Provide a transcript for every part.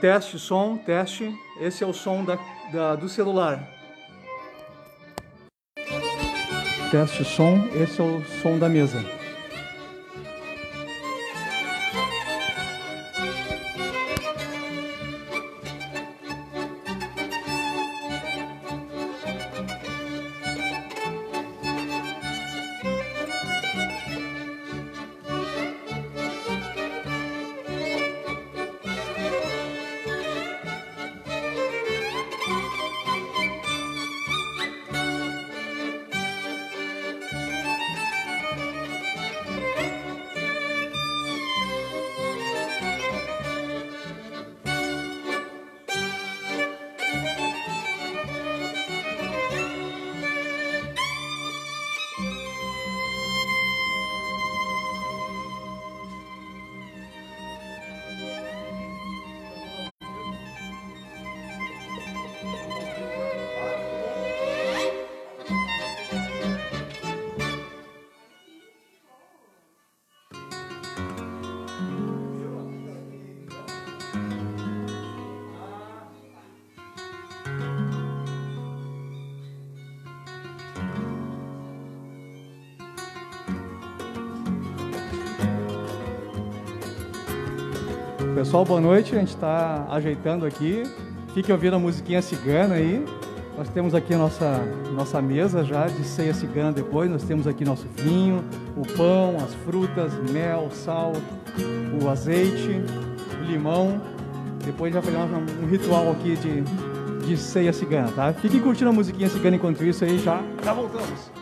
Teste som, teste. Esse é o som da, da, do celular. Teste som, esse é o som da mesa. Pessoal, boa noite. A gente está ajeitando aqui. Fiquem ouvindo a musiquinha cigana aí. Nós temos aqui a nossa, nossa mesa já de ceia cigana depois. Nós temos aqui nosso vinho, o pão, as frutas, mel, sal, o azeite, o limão. Depois fazer um, um ritual aqui de, de ceia cigana, tá? Fiquem curtindo a musiquinha cigana enquanto isso aí, já, já voltamos.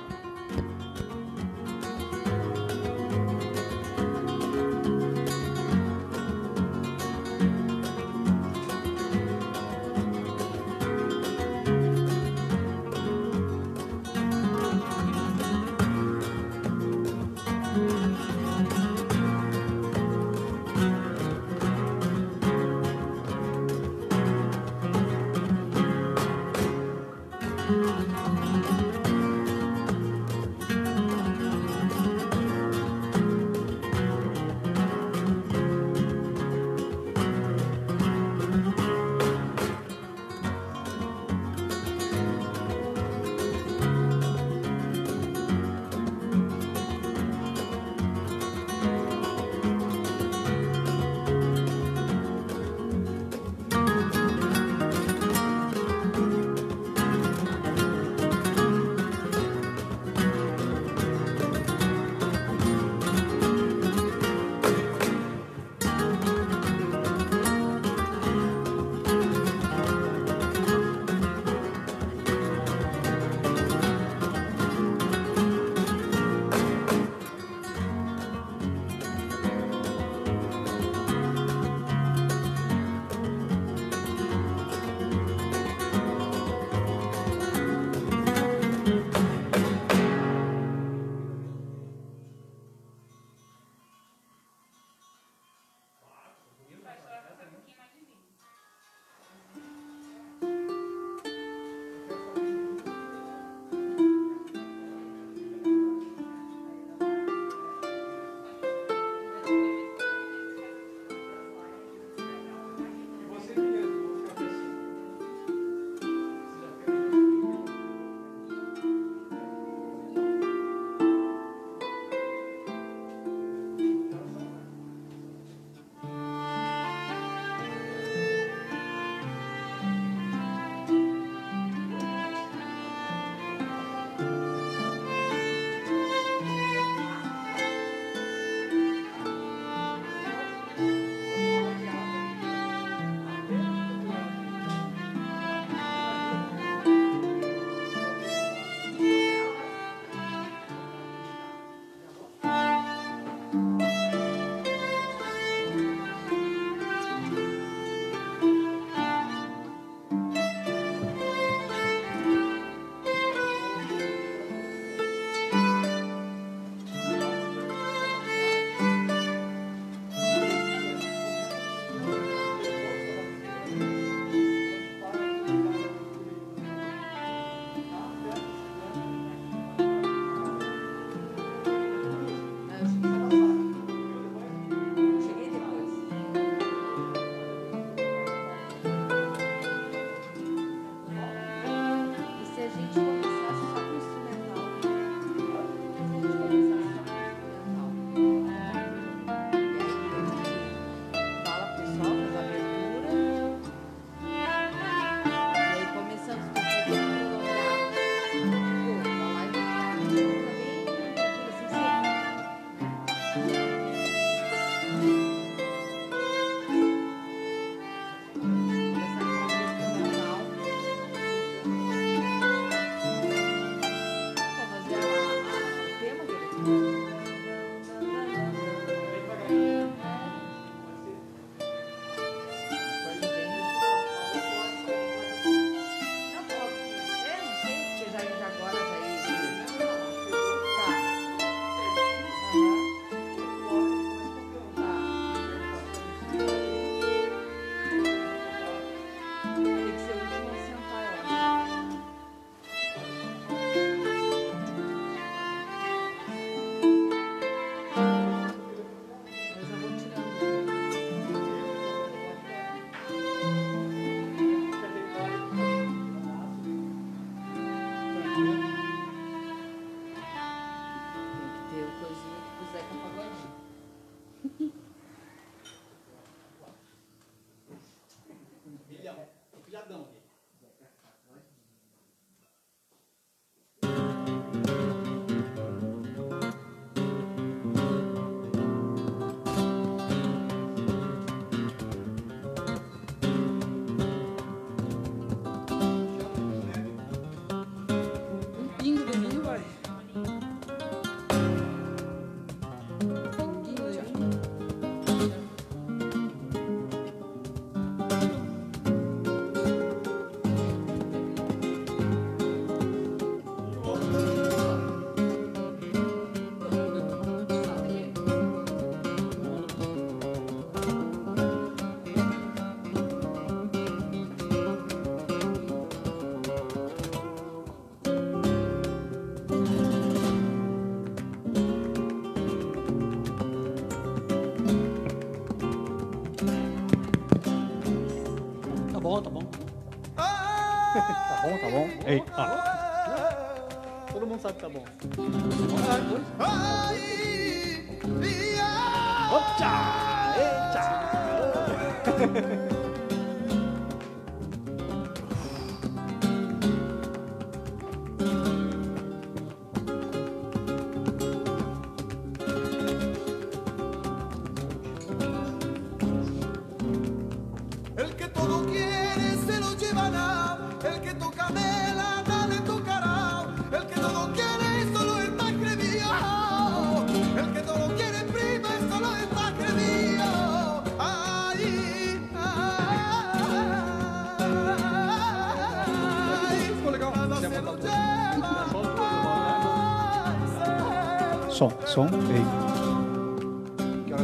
哎，好。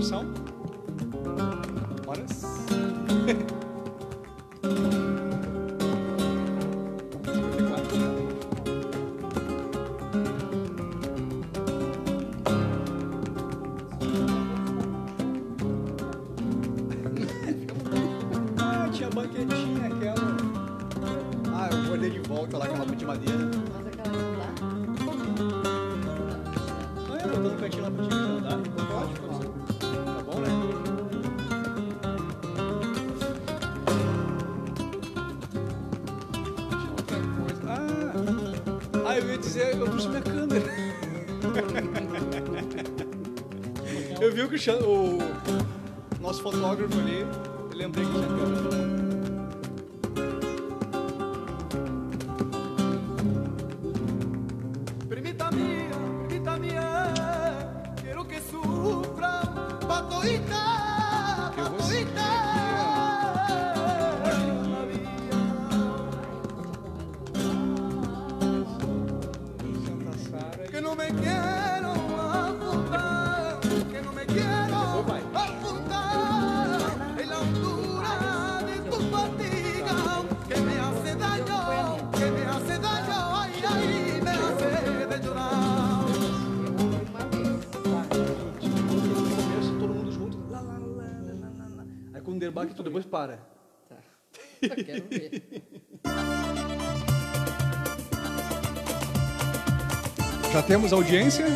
coração? que o, o para. Tá. Só quero ver. Já temos audiência?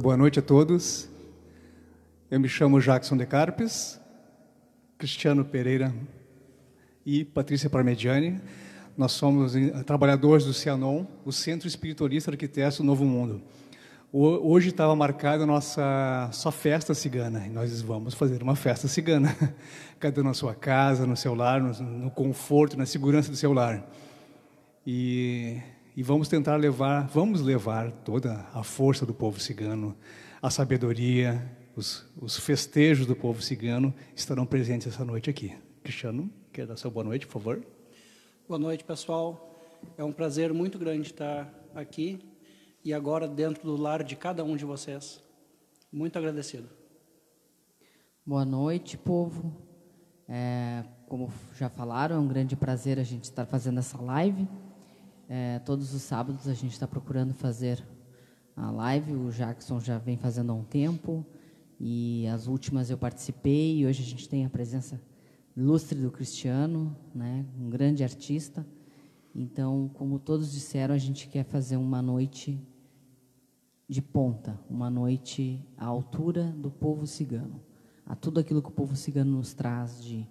Boa noite a todos. Eu me chamo Jackson de Carpes, Cristiano Pereira e Patrícia Parmediani. Nós somos eh, trabalhadores do Cianon, o Centro Espiritualista Arquitetos do Novo Mundo. Hoje estava marcada a nossa só festa cigana e nós vamos fazer uma festa cigana, cada um na sua casa, no seu lar, no, no conforto, na segurança do seu lar. E, e vamos tentar levar, vamos levar toda a força do povo cigano, a sabedoria, os, os festejos do povo cigano estarão presentes essa noite aqui. Cristiano, quer dar sua boa noite, por favor? Boa noite, pessoal. É um prazer muito grande estar aqui e agora dentro do lar de cada um de vocês. Muito agradecido. Boa noite, povo. É, como já falaram, é um grande prazer a gente estar fazendo essa live. É, todos os sábados a gente está procurando fazer a live. O Jackson já vem fazendo há um tempo e as últimas eu participei. E hoje a gente tem a presença ilustre do Cristiano, né, um grande artista. Então, como todos disseram, a gente quer fazer uma noite de ponta, uma noite à altura do povo cigano, a tudo aquilo que o povo cigano nos traz de,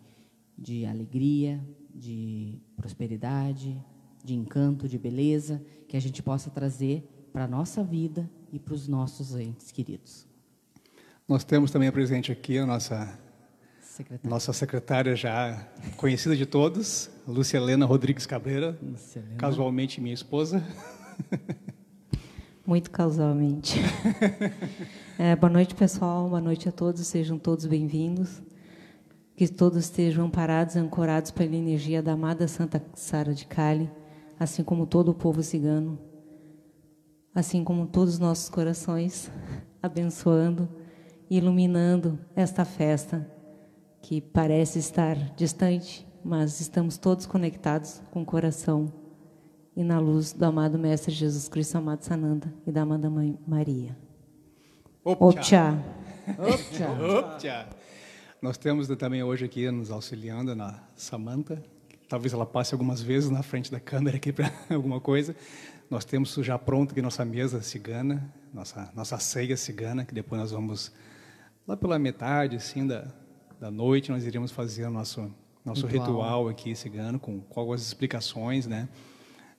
de alegria, de prosperidade, de encanto, de beleza, que a gente possa trazer para a nossa vida e para os nossos entes queridos. Nós temos também presente aqui a nossa, Secretário. nossa secretária já conhecida de todos, Lúcia Helena Rodrigues Cabreira, Helena. casualmente minha esposa. Muito casualmente. É, boa noite, pessoal. Boa noite a todos. Sejam todos bem-vindos. Que todos estejam amparados e ancorados pela energia da amada Santa Sara de Cali, assim como todo o povo cigano, assim como todos os nossos corações, abençoando e iluminando esta festa que parece estar distante, mas estamos todos conectados com o coração e na luz do amado Mestre Jesus Cristo, amado Sananda e da amada Mãe Maria. Opcha. Optcha. Nós temos também hoje aqui nos auxiliando na Samanta. Talvez ela passe algumas vezes na frente da câmera aqui para alguma coisa. Nós temos já pronto aqui nossa mesa cigana, nossa nossa ceia cigana, que depois nós vamos lá pela metade assim da da noite nós iríamos fazer o nosso nosso Ritual. ritual, aqui cigano com, com algumas explicações, né?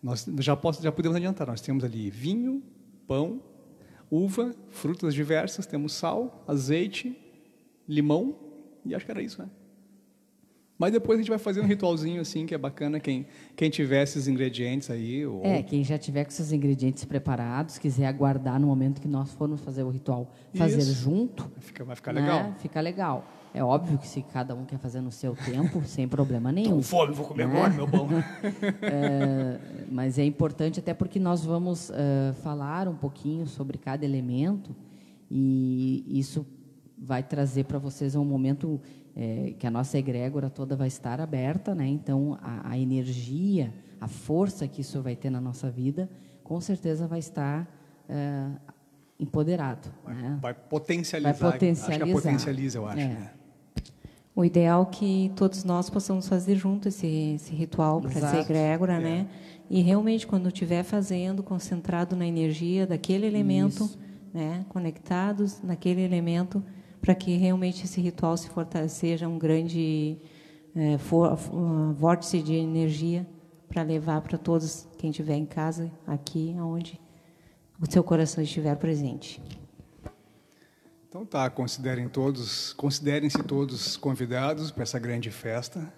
Nós já posso já podemos adiantar. Nós temos ali vinho, pão, uva, frutas diversas, temos sal, azeite, limão e acho que era isso, né? Mas depois a gente vai fazer um ritualzinho assim que é bacana quem quem tiver esses ingredientes aí. Ou... É, quem já tiver com seus ingredientes preparados, quiser aguardar no momento que nós formos fazer o ritual, fazer Isso. junto, Fica, vai ficar né, legal. Fica legal. É óbvio que se cada um quer fazer no seu tempo, sem problema nenhum. Com fome, vou comer Né? agora, meu bom. É, mas é importante até porque nós vamos eh, falar um pouquinho sobre cada elemento e isso vai trazer para vocês um momento eh, que a nossa egrégora toda vai estar aberta, né? Então a, a energia, a força que isso vai ter na nossa vida, com certeza vai estar eh, empoderado, né? Vai potencializar. Vai potencializar. Acho que é potencializa, eu acho. É. né? O ideal é que todos nós possamos fazer junto esse, esse ritual para essa egrégora, né? E realmente, quando estiver fazendo, concentrado na energia daquele elemento, Isso. né? Conectados naquele elemento, para que realmente esse ritual se fortaleça, seja um grande eh, for- uh, vórtice de energia para levar para todos quem estiver em casa, aqui, aonde o seu coração estiver presente. Então tá, considerem todos, considerem-se todos convidados para essa grande festa.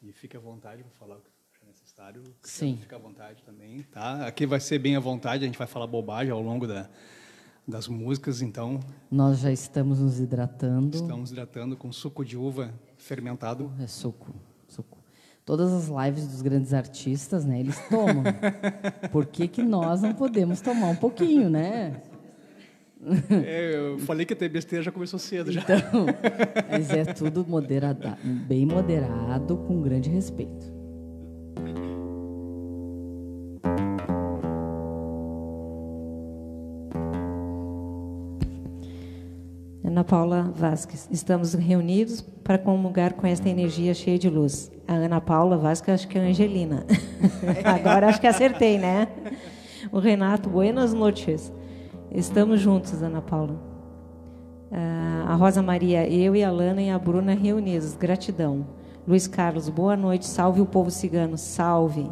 E fique à vontade para falar o que achar necessário. Sim. Fique à vontade também, tá? Aqui vai ser bem à vontade, a gente vai falar bobagem ao longo da, das músicas, então Nós já estamos nos hidratando. estamos hidratando com suco de uva fermentado. É suco, suco. Todas as lives dos grandes artistas, né, eles tomam. Por que, que nós não podemos tomar um pouquinho, né? É, eu falei que até besteira já começou cedo já. Então, mas é tudo moderada, bem moderado, com grande respeito. Ana Paula Vasques, estamos reunidos para comungar com esta energia cheia de luz. A Ana Paula Vasques, acho que é a Angelina. Agora acho que acertei, né? O Renato, buenas noches. Estamos juntos, Ana Paula. Ah, a Rosa Maria, eu e a Lana e a Bruna reunidos. Gratidão. Luiz Carlos, boa noite. Salve o povo cigano. Salve.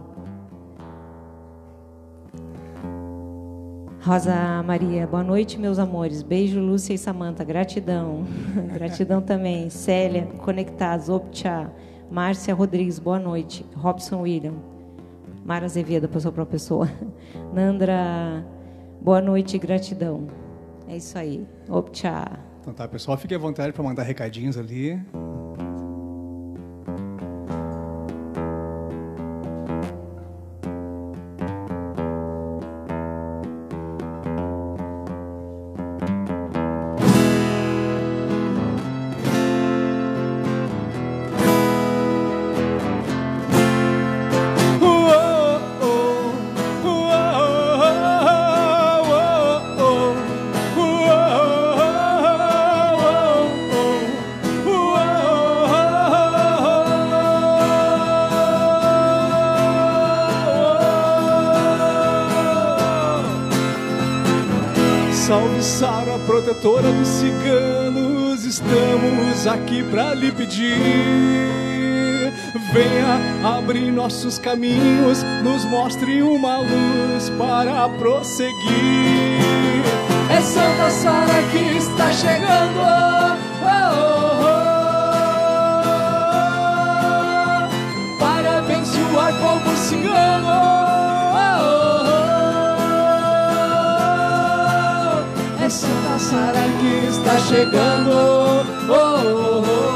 Rosa Maria, boa noite, meus amores. Beijo, Lúcia e Samanta. Gratidão. Gratidão também. Célia, conectados. Optcha. Márcia Rodrigues, boa noite. Robson William. Mara Azevedo, pessoa para pessoa. Nandra, boa noite e gratidão. É isso aí. Optcha. Então tá, pessoal, fique à vontade para mandar recadinhos ali. Aqui para lhe pedir. Venha abrir nossos caminhos, nos mostre uma luz para prosseguir. É Santa Sara que está chegando. Oh, oh, oh, para abençoar cigano. Sara que está chegando. Oh, oh, oh,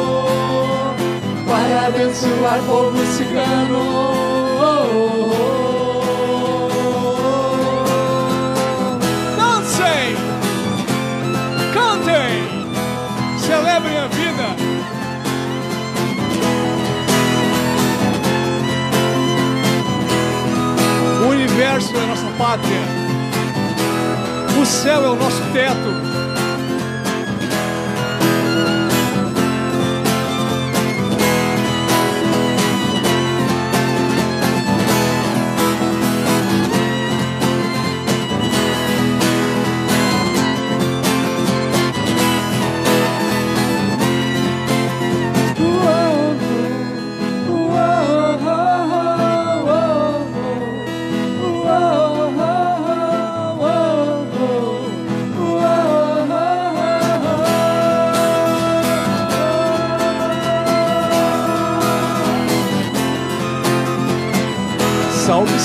oh. Para abençoar o povo cigano. Oh, oh. Dancem! Cantem! Celebrem a vida! O universo é nossa pátria. Céu é o nosso teto.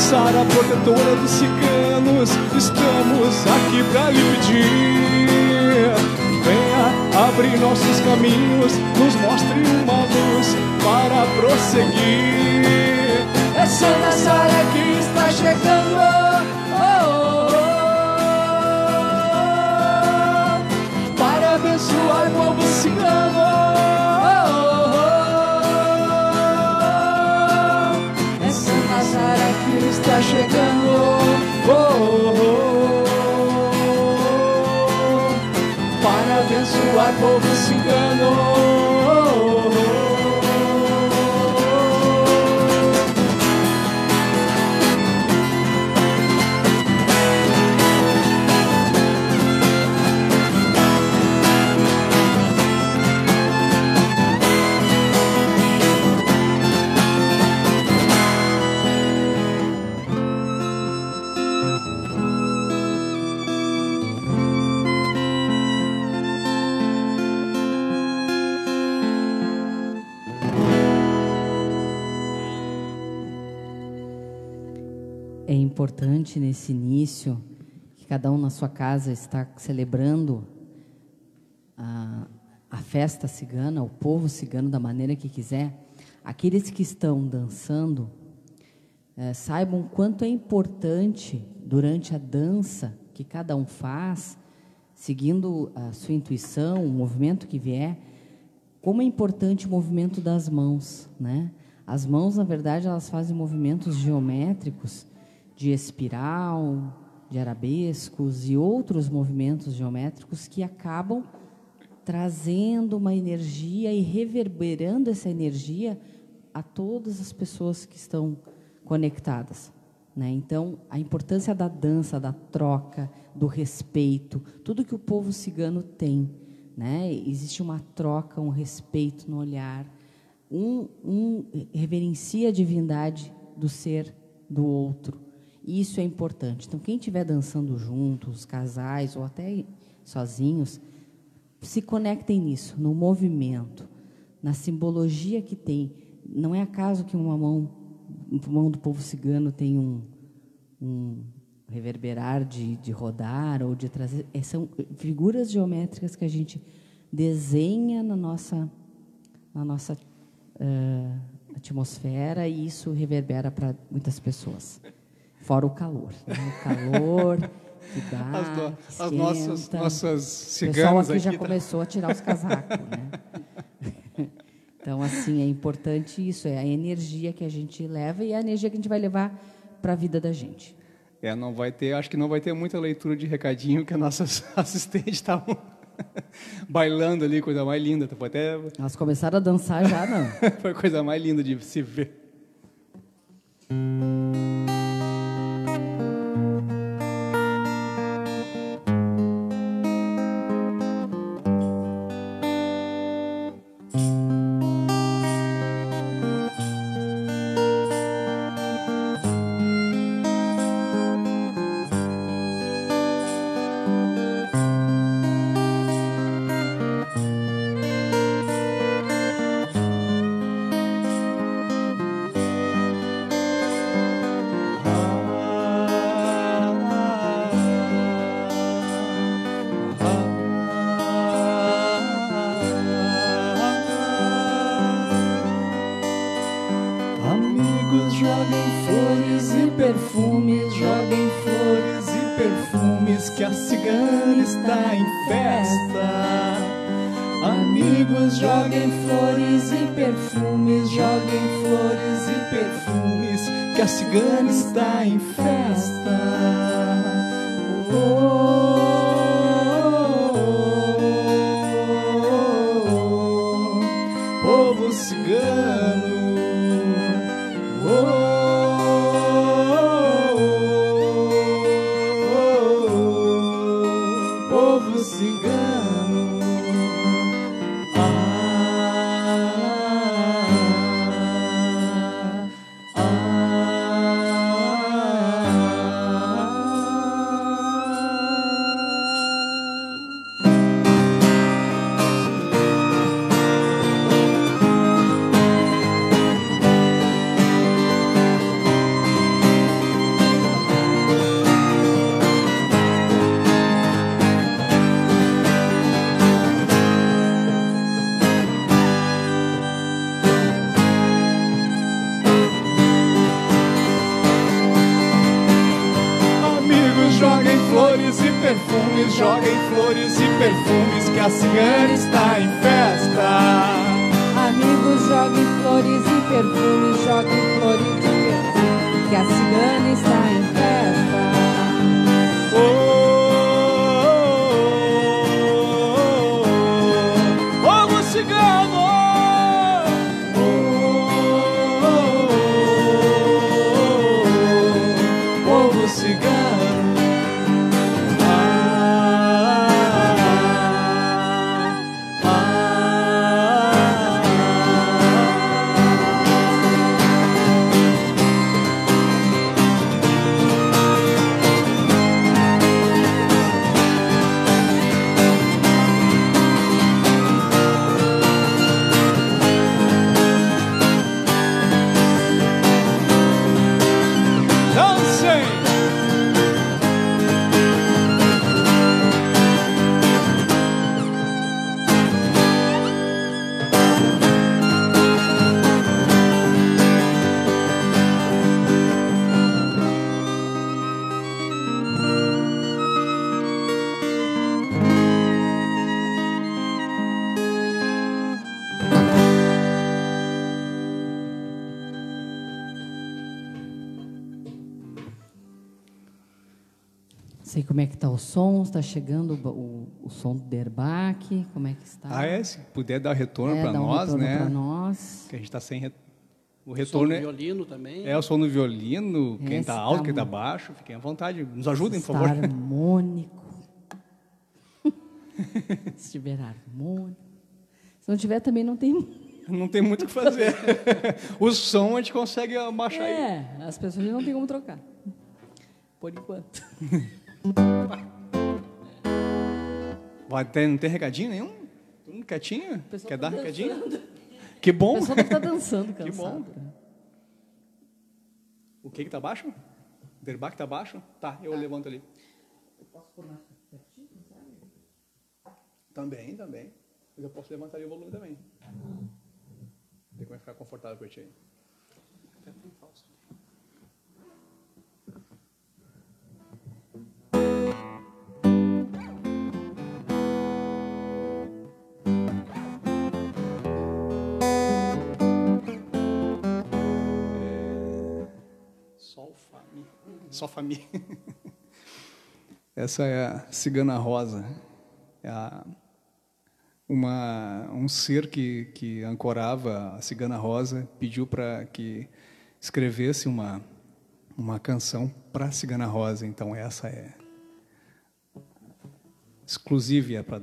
Sara, protetora dos ciganos, estamos aqui pra lhe pedir. Venha abrir nossos caminhos, nos mostre uma luz para prosseguir. É Santa Sara que está chegando. Oh, oh, oh, para abençoar o povo cigano. Povo cigano. Importante nesse início que cada um na sua casa está celebrando a, a festa cigana, o povo cigano da maneira que quiser. Aqueles que estão dançando eh, saibam quanto é importante durante a dança que cada um faz, seguindo a sua intuição, o movimento que vier, como é importante o movimento das mãos, né? As mãos, na verdade, elas fazem movimentos geométricos de espiral, de arabescos e outros movimentos geométricos que acabam trazendo uma energia e reverberando essa energia a todas as pessoas que estão conectadas. Né? Então, a importância da dança, da troca, do respeito, tudo que o povo cigano tem. Né? Existe uma troca, um respeito no olhar. Um, um reverencia a divindade do ser do outro. Isso é importante. Então, quem estiver dançando juntos, casais ou até sozinhos, se conectem nisso, no movimento, na simbologia que tem. Não é acaso que uma mão, mão do povo cigano tem um, um reverberar de, de rodar ou de trazer. É, são figuras geométricas que a gente desenha na nossa, na nossa uh, atmosfera e isso reverbera para muitas pessoas. Fora o calor. Né? O calor que dá. As, do, as nossas, nossas ciganas. O pessoal aqui, aqui já tá... começou a tirar os casacos. Né? Então, assim, é importante isso, é a energia que a gente leva e a energia que a gente vai levar para a vida da gente. É, não vai ter, acho que não vai ter muita leitura de recadinho que as nossas assistentes estavam bailando ali, coisa mais linda. Foi até... Elas começaram a dançar já, não? Foi a coisa mais linda de se ver. Som, está chegando o, o, o som do derbaque, como é que está? Ah, é? Se puder dar retorno É, para dá um nós, retorno né? pra nós. Que a gente está sem. re- O retorno Som é, violino também. é o som no violino, quem Esse está tá alto, quem está baixo, fiquem à vontade, nos ajudem, por favor. harmônico. Se estiver harmônico. Se não tiver, também não tem. Não tem muito o que fazer. o som a gente consegue abaixar aí. É, as pessoas não tem como trocar. Por enquanto. Ter, não tem recadinho nenhum? Todo mundo quietinho? Quer tá dar recadinho? dançando. Que O bom. pessoal deve estar dançando, Que cansado. O que que tá baixo? Derbach tá baixo? Tá, eu levanto ali. Também, também. Mas eu posso levantar ali o volume também. Ver como ficar confortável pra ti aí. Sol Fami. Só Fami. Essa é a Cigana Rosa. É a- uma, um ser que, que ancorava a Cigana Rosa pediu para que escrevesse uma, uma canção para a Cigana Rosa. Então, essa é exclusiva é para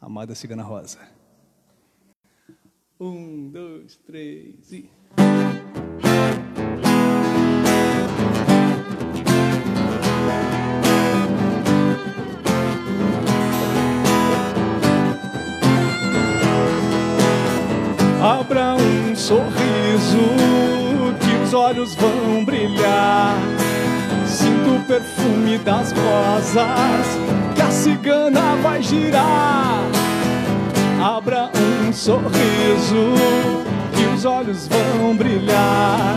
a amada Cigana Rosa. Um, dois, três e. Abra um sorriso que os olhos vão brilhar. Sinto o perfume das rosas que a cigana vai girar. Abra um sorriso que os olhos vão brilhar.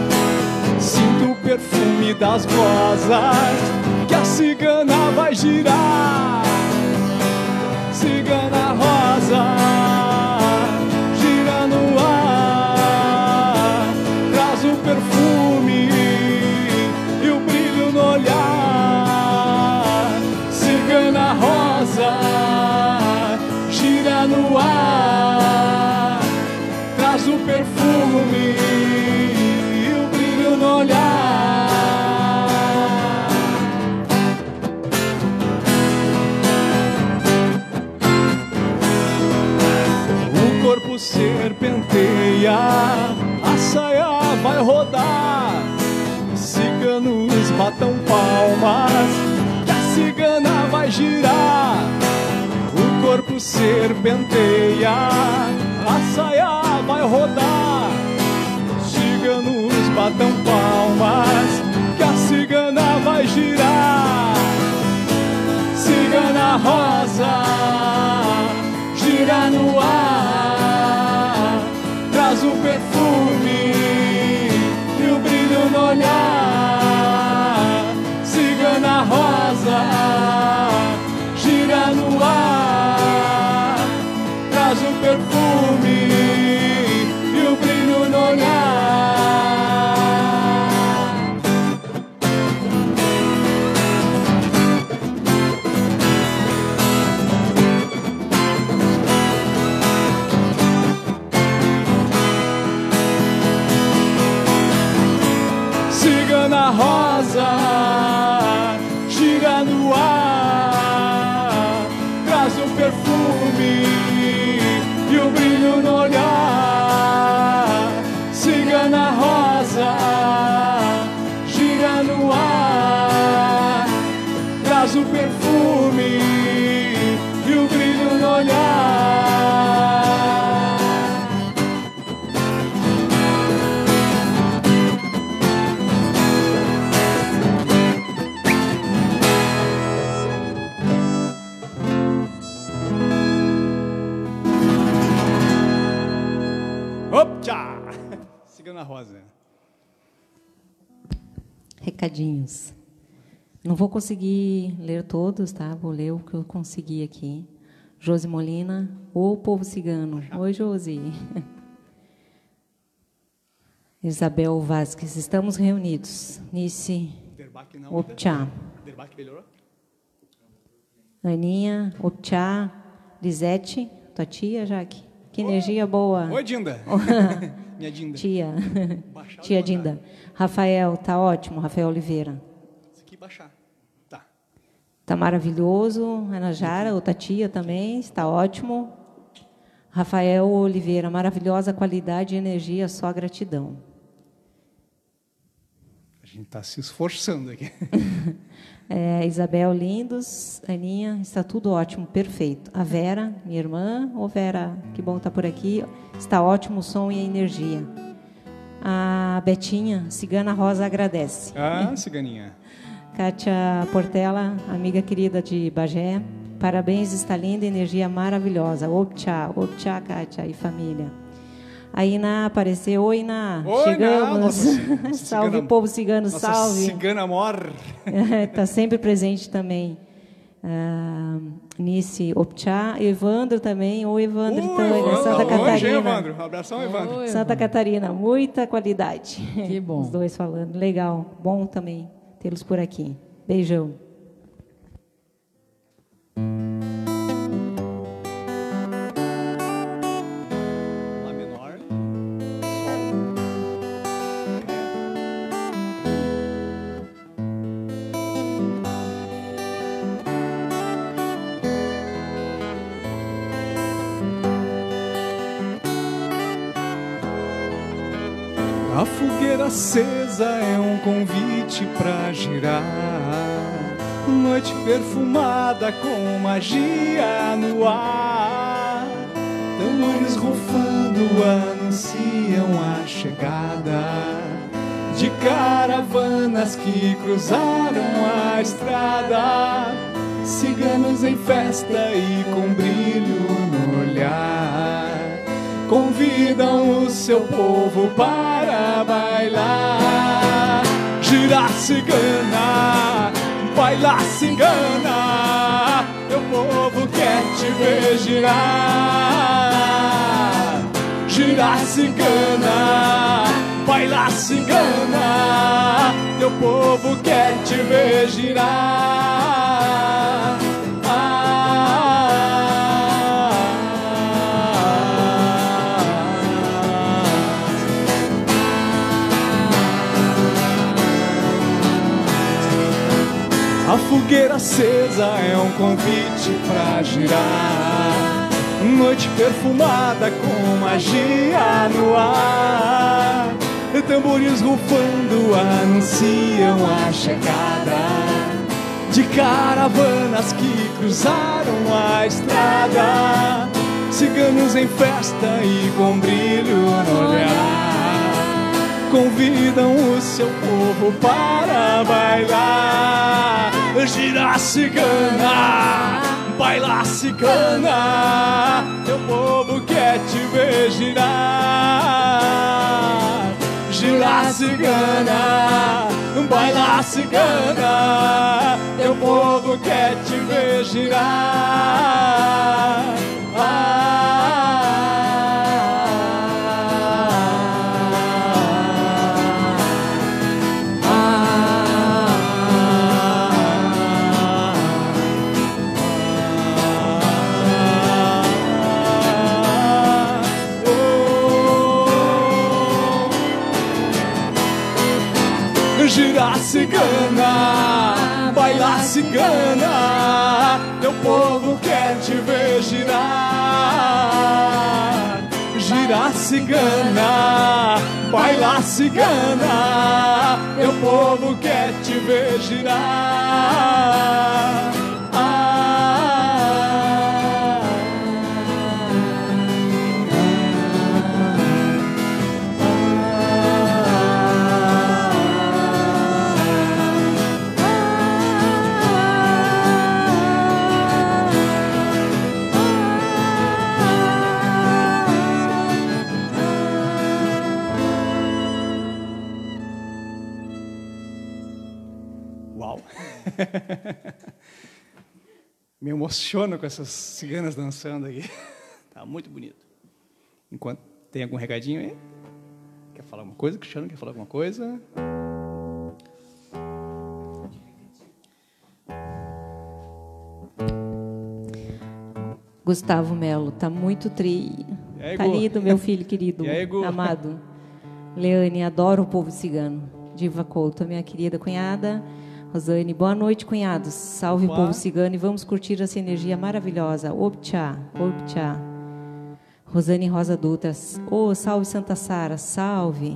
Sinto o perfume das rosas que a cigana vai girar. Cigana rosa, serpenteia, a saia vai rodar. Ciganos batam palmas, que a cigana vai girar. O corpo serpenteia, a saia vai rodar. Ciganos batam palmas, que a cigana vai girar. Cigana rosa, gira no ar, perfume e o brilho no olhar. Recadinhos. Não vou conseguir ler todos, tá? Vou ler o que eu consegui aqui. Josi Molina, o povo cigano. Oi, Josi. Isabel Vasques, estamos reunidos. Nice. Derbach melhorou? Aninha, Optcha, Lisete, tua tia, Jaque. Que energia boa. Oi, Dinda. Minha Dinda. Tia. Baixar Tia? Dinda. Rafael, tá ótimo. Rafael Oliveira. Isso aqui baixar. Tá. Tá maravilhoso. Ana Jara, outra tia também, está ótimo. Rafael Oliveira, maravilhosa qualidade e energia, só gratidão. A gente está se esforçando aqui. É, Isabel Lindos, Aninha, está tudo ótimo, perfeito. A Vera, minha irmã, ô Vera, que bom estar por aqui. Está ótimo o som e a energia. A Betinha, Cigana Rosa, agradece. Ah, ciganinha. Kátia Portela, amiga querida de Bagé, parabéns, está linda, energia maravilhosa. Optcha, optcha, Kátia e família. A Iná apareceu. Oi, Iná. Oi, Chegamos. Nossa, salve, cigana- povo cigano, Nossa salve. cigana mor. Está sempre presente também. Ah, Nice Optcha, Evandro também. Oi, Evandro, Oi, Tânia, Evandro. Santa Catarina. Evandro? Abração, Evandro. Santa Catarina, muita qualidade. Que bom. Os dois falando. Legal. Bom também tê-los por aqui. Beijão. Acesa é um convite pra girar. Noite perfumada com magia no ar. Tambores rufando anunciam a chegada de caravanas que cruzaram a estrada. Ciganos em festa e com brilho no olhar convidam o seu povo para bailar. Girar cigana, bailar cigana, meu povo quer te ver girar. Girar cigana, bailar cigana, meu povo quer te ver girar. A fogueira acesa é um convite pra girar. Noite perfumada com magia no ar. Tambores rufando anunciam a chegada de caravanas que cruzaram a estrada. Ciganos em festa e com brilho no olhar convidam o seu povo para bailar. Girar cigana, bailar cigana, teu povo quer te ver girar. Girar cigana, bailar cigana, teu povo quer te ver girar. Girar cigana, bailar cigana, teu povo quer te ver girar. Girar cigana, bailar cigana, teu povo quer te ver girar. Me emociono com essas ciganas dançando aqui. Tá muito bonito. Enquanto tem algum recadinho aí? Quer falar alguma coisa? Cristiano, quer falar alguma coisa? Gustavo Melo, tá muito tri. aí, Tá lindo, meu filho querido, aí, amado. Leane, adoro o povo cigano. Diva Couto, minha querida cunhada. Rosane, boa noite, cunhados. Salve Opa. povo cigano e vamos curtir essa energia maravilhosa. Optcha, optcha. Rosane Rosa Dutas. Ô, salve Santa Sara, salve.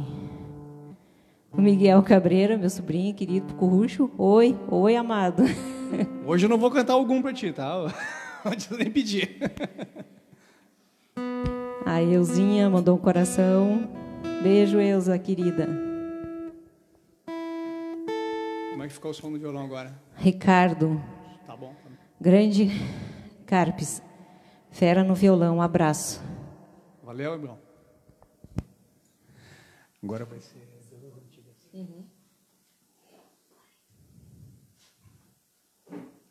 O Miguel Cabreira, meu sobrinho querido Currucho. Oi, oi, amado. Hoje eu não vou cantar algum pra ti, tá? Antes eu nem pedir. A Euzinha mandou um coração. Beijo, Euza, querida. Que ficou o som do violão agora? Ricardo, Tá bom. grande Carpes. Fera no violão, um abraço. Valeu, irmão. Agora vai ser.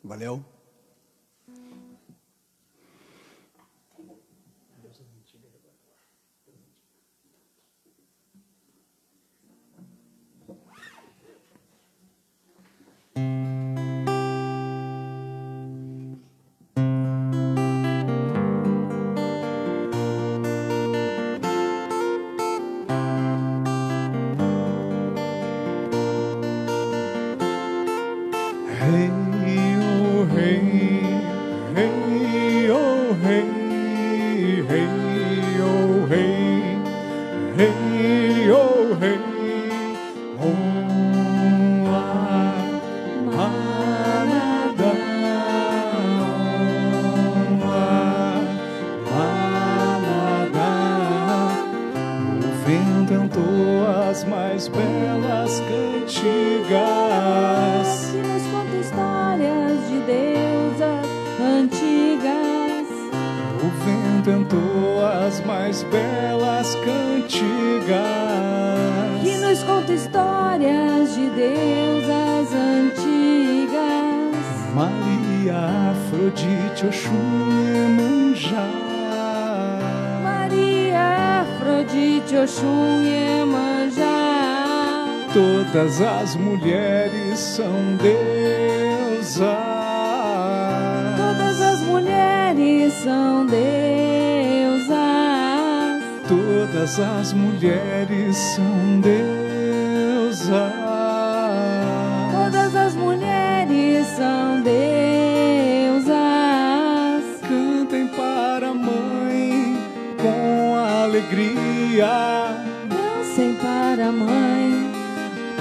Valeu. Vento entoa as mais belas cantigas. Que nos conta histórias de deusas antigas. Maria, Afrodite, Oxum, Iemanjá. Maria, Afrodite, Oxum e Emanjá. Todas as mulheres são deusas. Todas as mulheres são deusas. Todas as mulheres são deusas. Todas as mulheres são deusas. Cantem para a mãe com alegria. Dancem para a mãe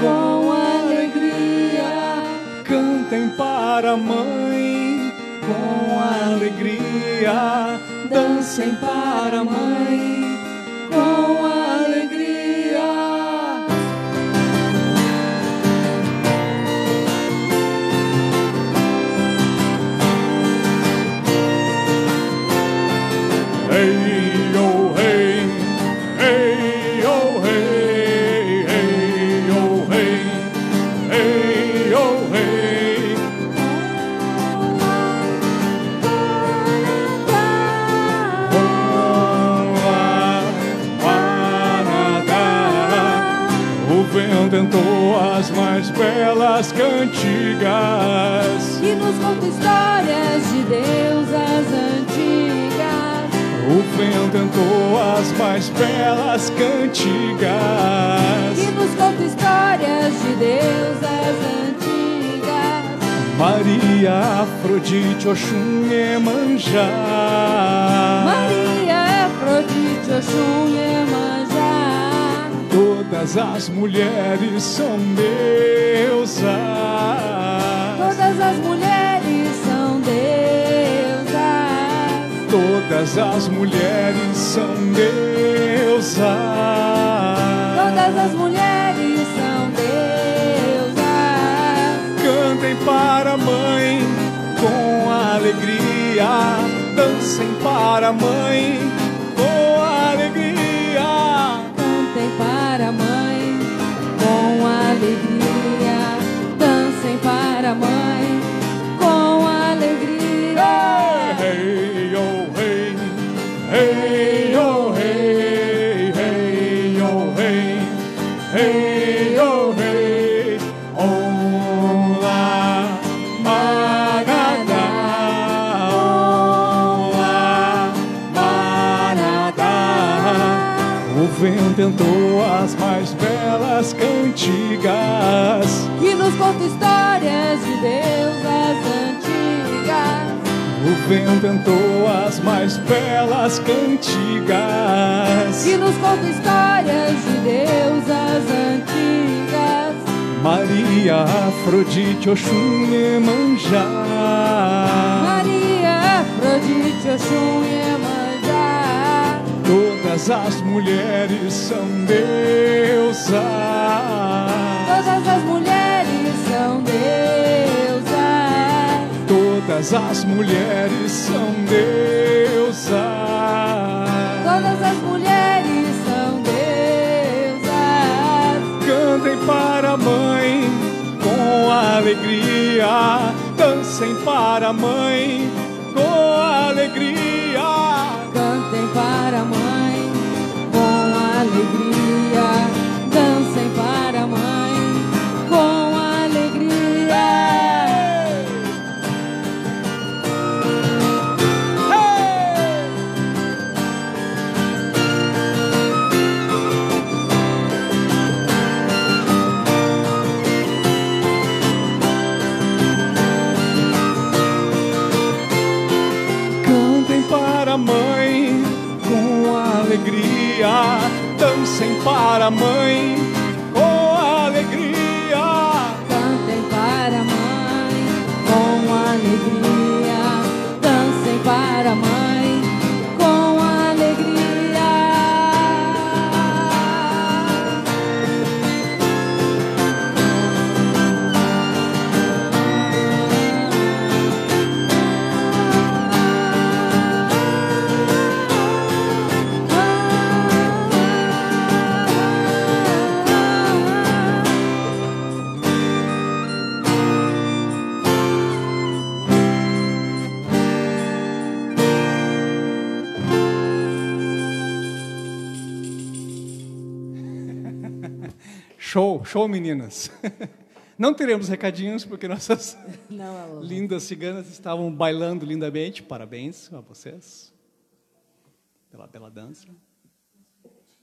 com alegria. Cantem para a mãe com alegria. Dancem para a mãe belas cantigas. Que nos conta histórias de deusas antigas. O vento entoa as mais belas cantigas. Que nos conta histórias de deusas antigas. Maria, Afrodite, Oxum, Iemanjá. Maria, Afrodite, Oxum e Emanjá. Todas as mulheres são deusas. Todas as mulheres são deusas. Todas as mulheres são deusas. Todas as mulheres são deusas. Cantem para a mãe com alegria. Dancem para a mãe Inventou as mais belas cantigas. que nos conta histórias de deusas antigas. Maria, Afrodite, Oxum, Iemanjá. Maria, Afrodite, Oxum e Iemanjá. Todas as mulheres são deusas. Todas as mulheres Todas as mulheres são deusas. Todas as mulheres são deusas. Cantem para a mãe com alegria. Dancem para a mãe para a mãe Show, show, meninas. Não teremos recadinhos, porque nossas Não, lindas ciganas estavam bailando lindamente. Parabéns a vocês pela bela dança.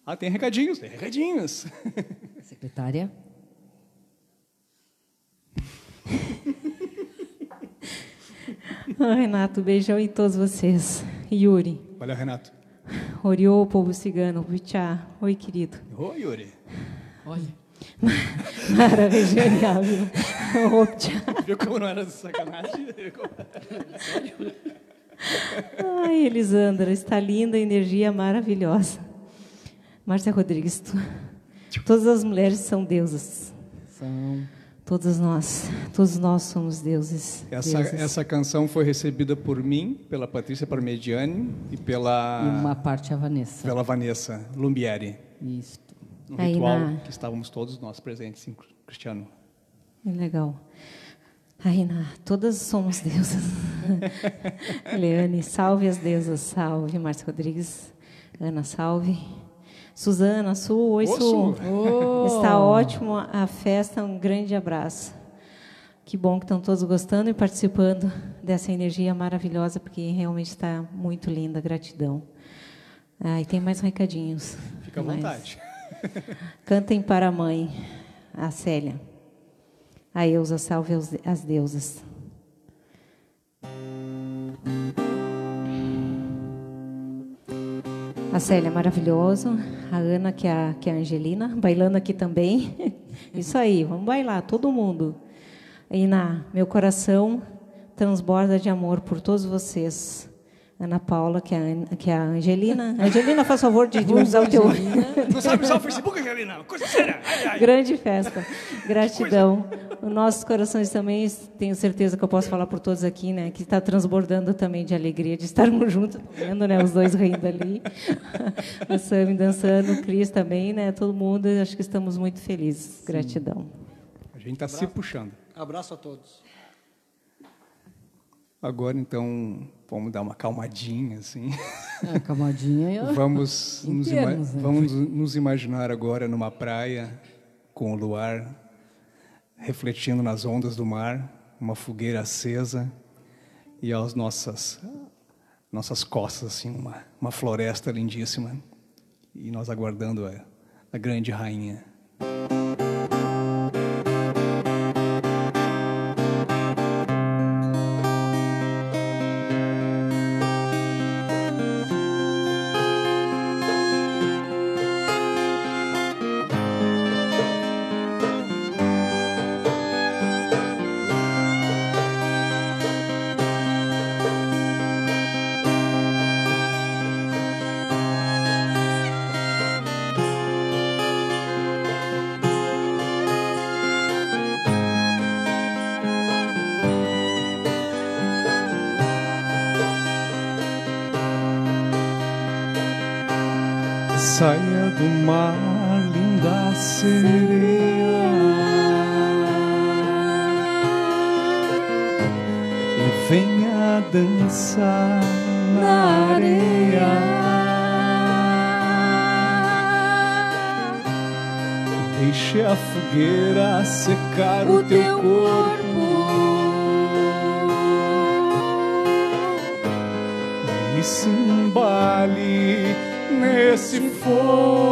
Ah, tem recadinhos, tem recadinhos. secretária. Renato, beijão em todos vocês. Yuri, Valeu, Renato. Oriô, povo cigano, Vichá. Oi, querido. Oi, Yuri. Olha, Mara. Ô, tchá. Viu como não era de sacanagem? Ai, Elisandra, está linda, energia maravilhosa. Márcia Rodrigues, tu- todas as mulheres são deusas. são. Todas nós, todos nós somos deuses. Essa, deusas. essa canção foi recebida por mim, pela Patrícia Parmediani e pela, E uma parte a Vanessa. pela Vanessa Lumbieri. Isso. No Aí ritual na- que estávamos todos nós presentes, em Cristiano. Que Legal. Aina, todas somos deusas. Leane, salve as deusas, salve. Márcia Rodrigues, Ana, salve. Suzana, Su, oi, Ô, Su. Su. Está ótimo a festa, um grande abraço. Que bom que estão todos gostando e participando dessa energia maravilhosa, porque realmente está muito linda, gratidão. Ah, e tem mais recadinhos. Fica à Mas- vontade. Cantem para a mãe, a Célia. A Eusa, salve as deusas. A Célia maravilhosa. A Ana, que é a, que é a Angelina, bailando aqui também. Isso aí, vamos bailar, todo mundo. E na meu coração transborda de amor por todos vocês. Ana Paula, que é a, que é a Angelina. Angelina, faz favor de, de usar o teu. Não sabe usar o Facebook, Angelina? Coisa séria. Ai, ai. Grande festa. Gratidão. Os nossos corações também, tenho certeza que eu posso falar por todos aqui, né? Que está transbordando também de alegria de estarmos juntos, tô vendo, né? Os dois rindo ali. A Sami dançando, o Cris também, né? Todo mundo, acho que estamos muito felizes. Gratidão. A gente está se puxando. Abraço a todos. Agora, então, vamos dar uma calmadinha, assim. É, camadinha. Eu... Vamos, nos, termos, né? vamos nos imaginar agora numa praia, com o luar refletindo nas ondas do mar, uma fogueira acesa e às nossas, nossas costas, assim, uma, uma floresta lindíssima. E nós aguardando a, a grande rainha. Fogueira secar o, teu corpo. E se embale nesse fogo.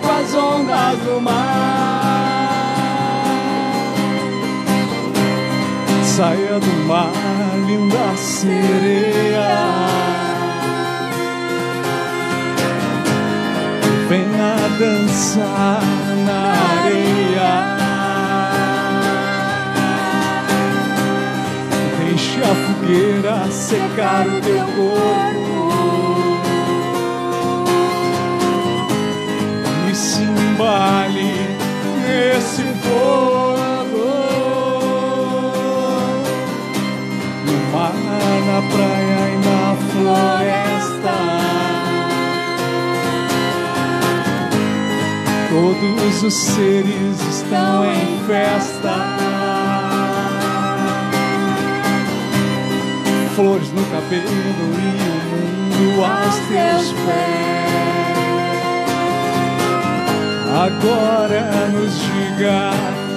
Com as ondas do mar. Saia do mar, linda sereia. Venha dançar na areia. Deixe a fogueira secar o teu corpo. Embale nesse fogo. No mar, na praia e na floresta. Todos os seres estão em festa. Flores no cabelo e o mundo aos teus pés. Agora nos diga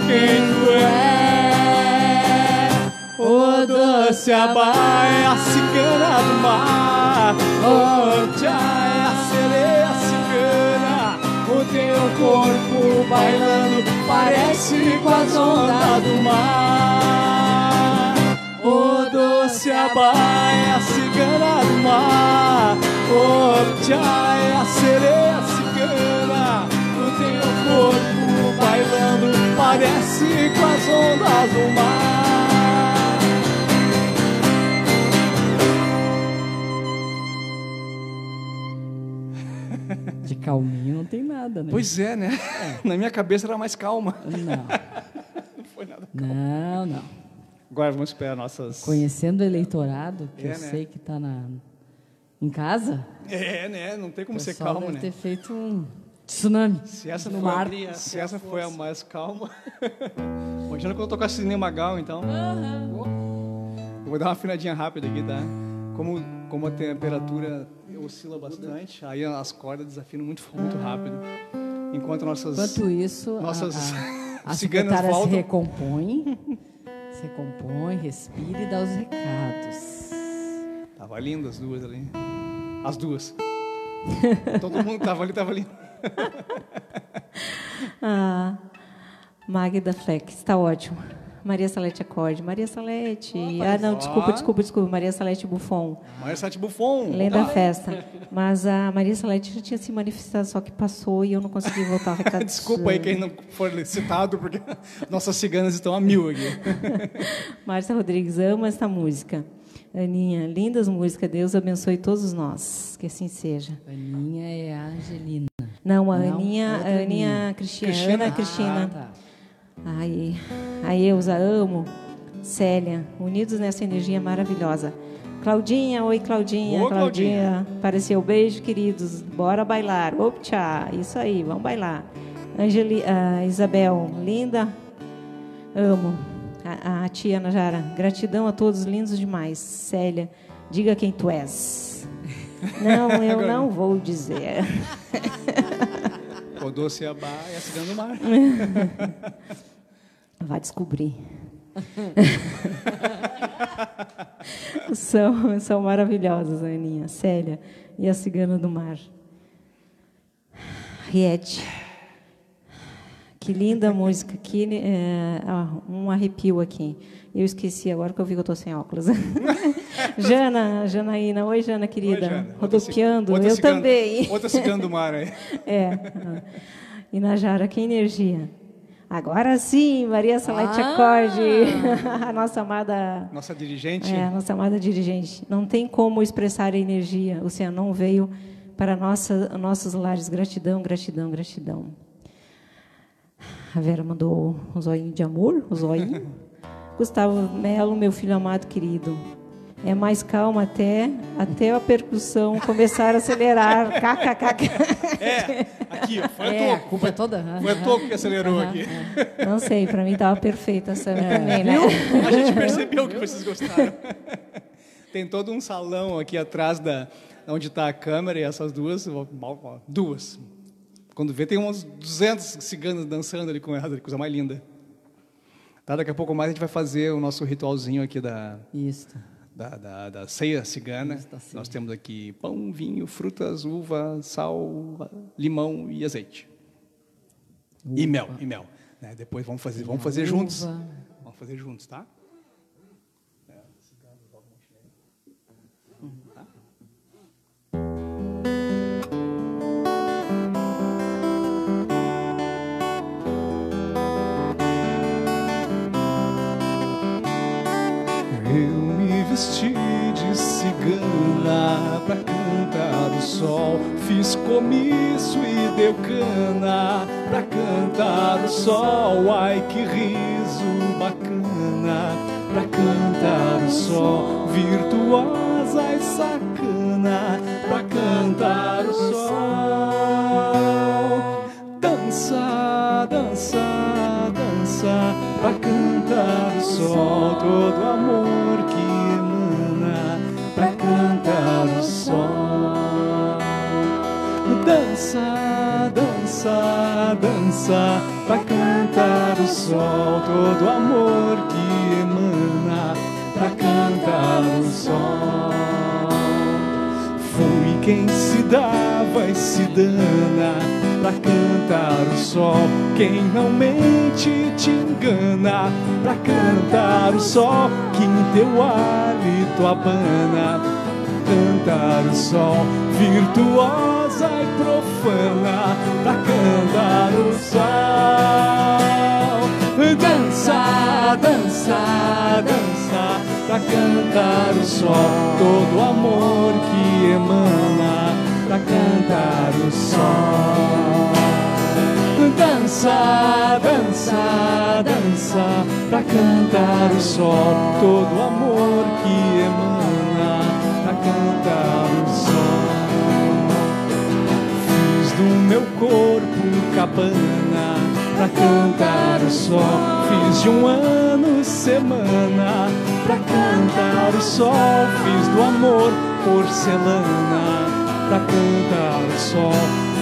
quem tu é. O doce abaia, a cigana do mar. O tchai, a sereia cigana. O teu corpo bailando parece com as ondas do mar. O doce abaia, a cigana do mar. O tchai, a sereia. O teu corpo bailando parece com as ondas do mar. De calminho não tem nada, né? Pois é, né? Na minha cabeça era mais calma. Não. Não foi nada. Não, não. Agora vamos esperar nossas. Conhecendo o eleitorado, que É, eu né? sei que está na, em casa, É, né? Não tem como ser calmo, deve né? ter feito um tsunami Se essa, no foi, mar. se essa foi a mais calma. Imagina quando eu tocar Cisne Magal, então. Eu vou dar uma afinadinha rápida aqui, tá? Como, como a temperatura oscila bastante, aí as cordas desafinam muito, muito rápido. Enquanto nossas. Enquanto isso, a- nossas a, a, ciganas secretária se voltam. recompõe, se recompõe, respira e dá os recados. Tava lindo as duas ali. As duas. Todo mundo tava ali, tava lindo. Ah, Magda Fleck, está ótimo. Maria Salete Acorde. Maria Salete. ah, não, desculpa, desculpa, desculpa. Maria Salete Buffon. Maria Salete Buffon. Além da festa. Mas a Maria Salete já tinha se manifestado, só que passou e eu não consegui voltar ao recado. Desculpa aí quem não for citado, porque nossas ciganas estão a mil aqui. Márcia Rodrigues ama esta música. Aninha, lindas músicas. Deus abençoe todos nós. Que assim seja. Aninha é a Angelina. Não, a Não, Aninha, a Aninha. Cristina. Cristina? Ana Cristina. Ah, tá. Ai, a Eusa, amo. Célia, unidos nessa energia maravilhosa. Claudinha, oi Claudinha, Ô, Claudinha. Apareceu, beijo, queridos. Bora bailar. Optcha, isso aí, vamos bailar. Angeli, ah, Isabel, linda, amo. A, a tia Najara, gratidão a todos, lindos demais. Célia, diga quem tu és. Não, eu não vou dizer. O doce Abá e a cigana do mar. Vai descobrir. são, são maravilhosas, a Aninha, Célia e a Cigana do Mar. Riete. Que linda música, que é, um arrepio aqui. Eu esqueci agora que eu vi que eu estou sem óculos. Jana, Janaína, oi Jana querida, Oi, Jana. Rodopiando, outra eu cigana- também. Outra cigana do mar aí. É. E Najara, que energia. Agora sim, Maria Salete Ah! Acorde, a nossa amada, Nossa dirigente. é, a nossa amada dirigente. Não tem como expressar a energia. O Cianon veio para nossa, nossos lares. Gratidão, gratidão, gratidão. A Vera mandou um zoinho de amor, um zoinho. Gustavo Melo, meu filho amado querido. É mais calma até, até a percussão começar a acelerar. KKK. É, aqui, ó. Foi É, a toco. é toda. Foi a toco que acelerou aqui. Não sei, para mim estava perfeita essa também, né? A gente percebeu que vocês gostaram. Tem todo um salão aqui atrás da onde está a câmera e essas duas, duas. Quando vê, tem uns 200 ciganos dançando ali com ela, coisa mais linda. Tá, daqui a pouco mais a gente vai fazer o nosso ritualzinho aqui da, da, da, da ceia cigana. Da ceia. Nós temos aqui pão, vinho, frutas, uva, sal, limão e azeite. E mel, e mel. né? Depois vamos fazer, vamos fazer juntos. uva. Vamos fazer juntos, tá? Vesti de cigana pra cantar o sol. Fiz comício e deu cana pra cantar o sol. Ai que riso bacana pra cantar o sol. Virtuosa e sacana pra cantar o sol. Dança, dança, dança pra cantar o sol, todo amor sol. Dança, dança, dança pra cantar o sol, todo amor que emana pra cantar o sol. Fui quem se dava e se dana pra cantar o sol. Quem não mente te engana pra cantar o sol. Que em teu hálito abana cantar o sol. Virtuosa e profana pra cantar o sol. Dança, dança, dança pra cantar o sol. Todo amor que emana pra cantar o sol. Dança, dança, dança pra cantar o sol. Todo amor que emana cantar o sol. Fiz do meu corpo cabana pra cantar o sol. Fiz de um ano semana pra cantar o sol. Fiz do amor porcelana pra cantar o sol.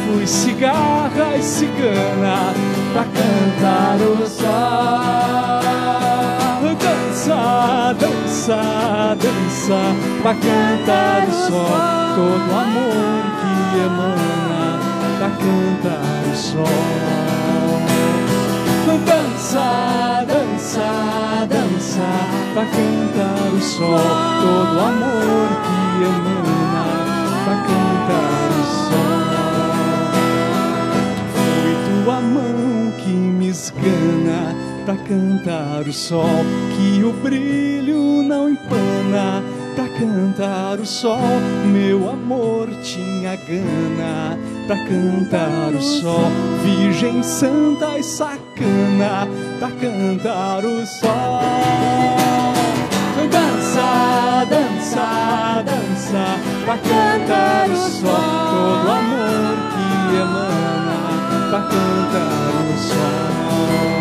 Fui cigarra e cigana pra cantar o sol. Dança, dança, dança pra cantar o sol. Todo amor que emana pra cantar o sol. Dança, dança, dança, dança, pra cantar o sol, todo amor que emana, pra cantar o sol. Foi tua mão que me esgana, pra cantar o sol, que o brilho não empana, pra cantar o sol, meu amor tinha gana. Pra cantar o sol, Virgem Santa e sacana, pra cantar o sol. Dança, dança, dança, pra cantar o sol, todo amor que emana, pra cantar o sol.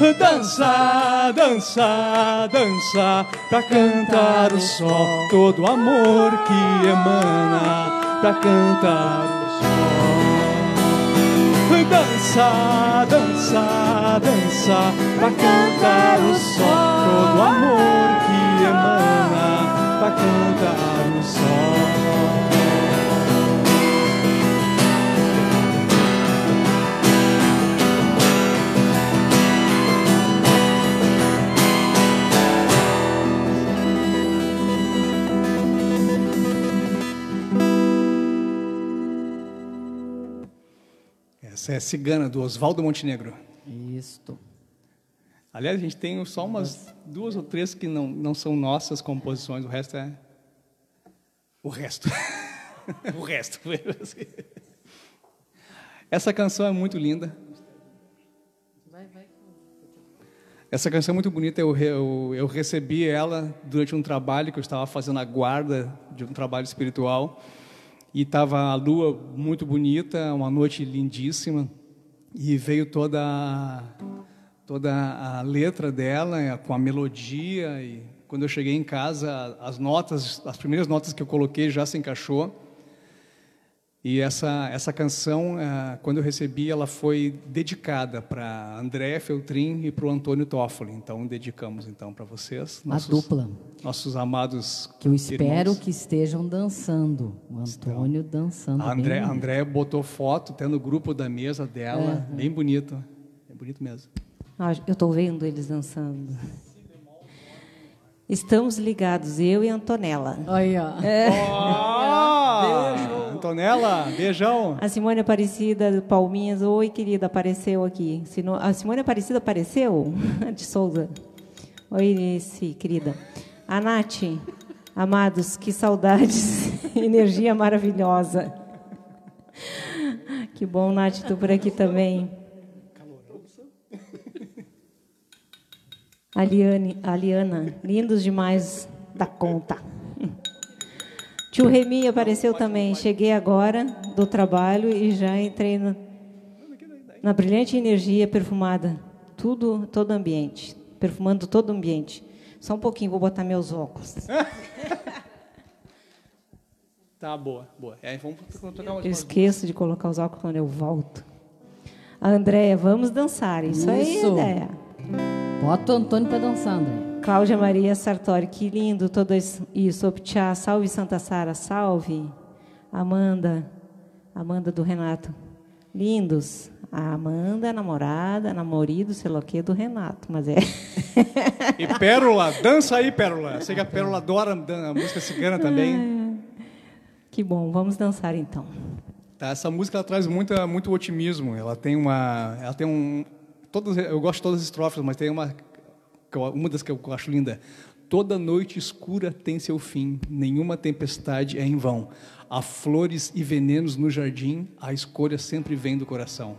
Dança, dança, dança, pra cantar o sol, todo amor que emana, pra cantar o sol. Dança, dança, dança, pra cantar o sol, todo amor que emana, pra cantar o sol. Essa é Cigana, do Oswaldo Montenegro. Isto. Aliás, a gente tem só umas duas ou três que não, não são nossas composições, o resto é. O resto. o resto. Essa canção é muito linda. Essa canção é muito bonita. Eu, eu, eu recebi ela durante um trabalho que eu estava fazendo a guarda de um trabalho espiritual. E estava a lua muito bonita, uma noite lindíssima. E veio toda, toda a letra dela, com a melodia. E quando eu cheguei em casa, as notas, as primeiras notas que eu coloquei já se encaixou. E essa, essa canção, quando eu recebi, ela foi dedicada para André Feltrin e para o Antônio Toffoli. Então, dedicamos então para vocês. Uma dupla. Nossos amados Que eu espero irmãos. que estejam dançando. O Antônio dançando. A André, bem. a André botou foto, até no grupo da mesa dela, bem bonito. É bonito mesmo. Ah, eu estou vendo eles dançando. Estamos ligados, eu e a Antonella. Aí, ó. Ah, Antonella, beijão. A Simone Aparecida do Palminhas, oi querida, apareceu aqui. A Simone Aparecida apareceu? De Souza. Oi, sim, querida. A Nath, amados, que saudades, energia maravilhosa. Que bom, Nath, tu por aqui também. Aliane, Aliana, lindos demais da conta. Tio Remi apareceu também. Cheguei agora do trabalho e já entrei na, na brilhante energia perfumada. Tudo, todo ambiente. Perfumando todo o ambiente. Só um pouquinho, vou botar meus óculos. Tá, boa, boa. É, vamos Eu esqueço de colocar os óculos quando eu volto. Andréia, vamos dançar. Isso, aí, Isso. ideia. Bota o Antônio para dançar, André. Cláudia Maria Sartori, que lindo todo isso. Optiá, salve Santa Sara, salve. Amanda, Amanda do Renato. Lindos. A Amanda, namorada, namorido, sei lá o quê, do Renato, mas é. E Pérola, dança aí, Pérola. Sei que a Pérola adora a música cigana também. Que bom, vamos dançar então. Tá, essa música ela traz muita, muito otimismo. Ela tem uma, ela tem um, todas, eu gosto de todas as estrofes, mas tem uma, uma das que eu acho linda. Toda noite escura tem seu fim, nenhuma tempestade é em vão. Há flores e venenos no jardim, a escolha sempre vem do coração.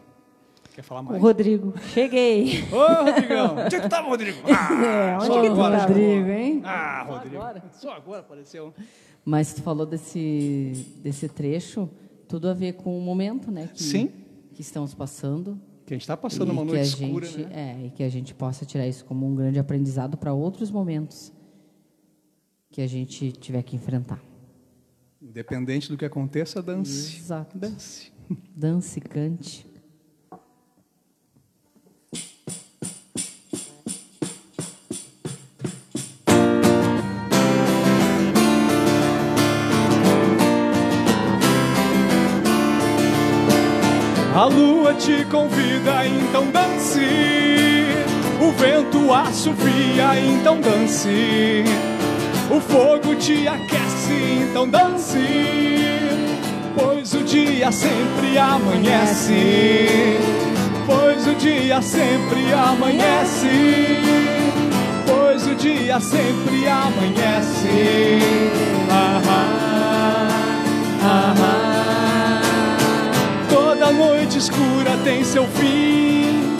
Quer falar O mais? Rodrigo, cheguei. Ô, Rodrigão! Onde é que tu tava, Rodrigo? Ah, É, onde só que tu agora chegou. Rodrigo, hein? Ah, Rodrigo. Só agora apareceu. Mas tu falou desse, desse trecho, tudo a ver com o momento, né? Que, Sim. Que estamos passando. Que a gente está passando e uma noite escura, gente, né? É, e que a gente possa tirar isso como um grande aprendizado para outros momentos que a gente tiver que enfrentar. Independente do que aconteça, dance. Exato. Dance. Dance, cante. A lua te convida, então dance. O vento assovia, então dance. O fogo te aquece, então dance. Pois o dia sempre amanhece. Pois o dia sempre amanhece. Pois o dia sempre amanhece. Ah, ah, ah, ah. Toda noite escura tem seu fim.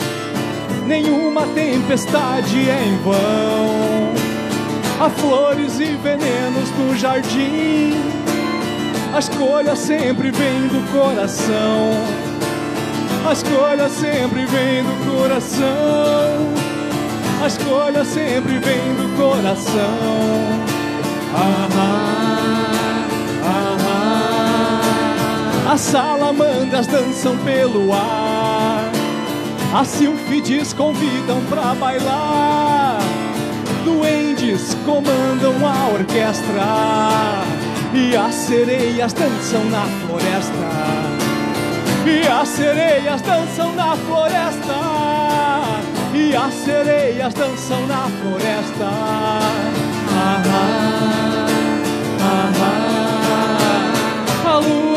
Nenhuma tempestade é em vão. Há flores e venenos no jardim. A escolha sempre vem do coração. A escolha sempre vem do coração. A escolha sempre vem do coração. Ah, ah, As salamandras dançam pelo ar. As silfides convidam pra bailar. Duendes comandam a orquestra. E as sereias dançam na floresta. E as sereias dançam na floresta. E as sereias dançam na floresta. Ah, ah,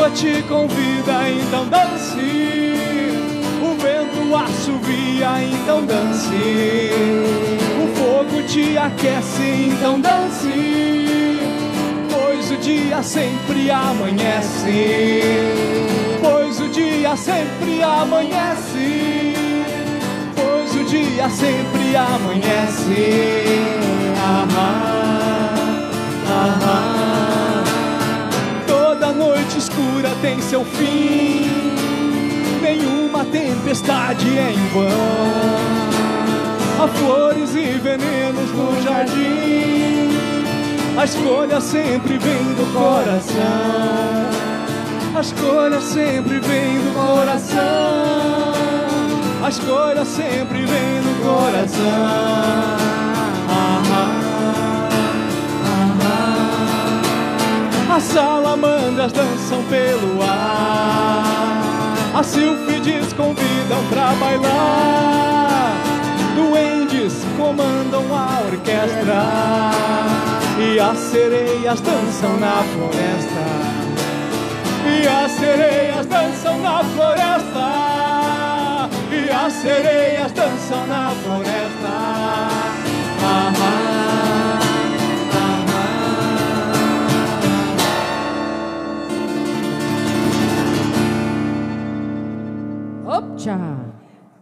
lua te convida, então dance. O vento assovia, então dance. O fogo te aquece, então dance. Pois o dia sempre amanhece. Pois o dia sempre amanhece. Pois o dia sempre amanhece. Ah, ah, ah, ah. Toda noite escura tem seu fim. Nenhuma tempestade é em vão. Há flores e venenos no jardim. A escolha sempre vem do coração. A escolha sempre vem do coração. A escolha sempre vem do coração. Ah, ah, As salamandras dançam pelo ar. As silfides convidam pra bailar. Duendes comandam a orquestra. E as sereias dançam na floresta. E as sereias dançam na floresta. E as sereias dançam na floresta. Ah, ah,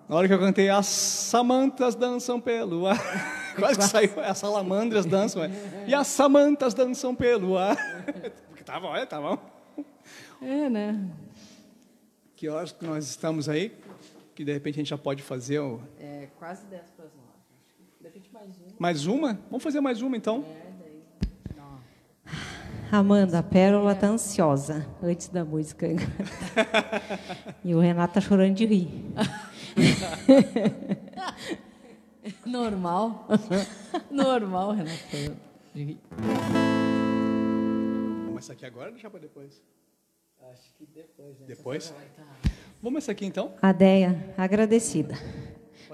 Na hora que eu cantei, as samantas dançam pelo ar. Quase que saiu, as salamandras dançam. é. E as samantas dançam pelo ar. Porque tá bom, é, tá bom. É, né? Que horas que nós estamos aí? Que de repente a gente já pode fazer o- É quase 10 para as 9. De repente mais um. mais uma? Vamos fazer mais uma então? Amanda, a Pérola tá ansiosa antes da música. e o Renato tá chorando de rir. Normal. Normal, Renato. Vamos essa aqui agora ou deixar para depois? Acho que depois, né? Depois? Vamos essa aqui então? A Deia, agradecida.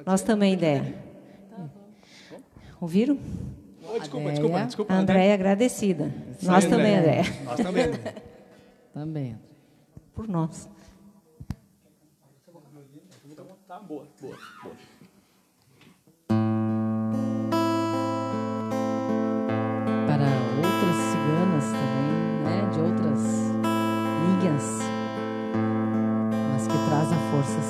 Nós também, Deia. Ouviram? Oh, desculpa, Adéia. desculpa, desculpa. A Andréia, agradecida. Nós aí, também, Andréia. Andréia. Nós também. Também. Por nós. Tá boa, boa, boa. Para outras ciganas também, né? De outras linhas. Mas que traz a força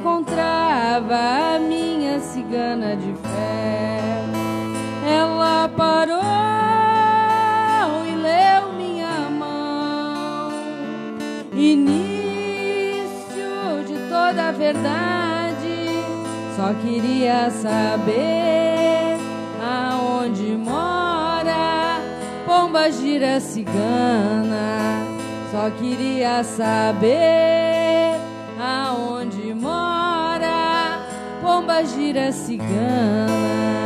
encontrava a minha cigana de fé. Ela parou e leu minha mão, início de toda a verdade. Só queria saber Pomba gira cigana, só queria saber aonde mora. Pomba gira cigana.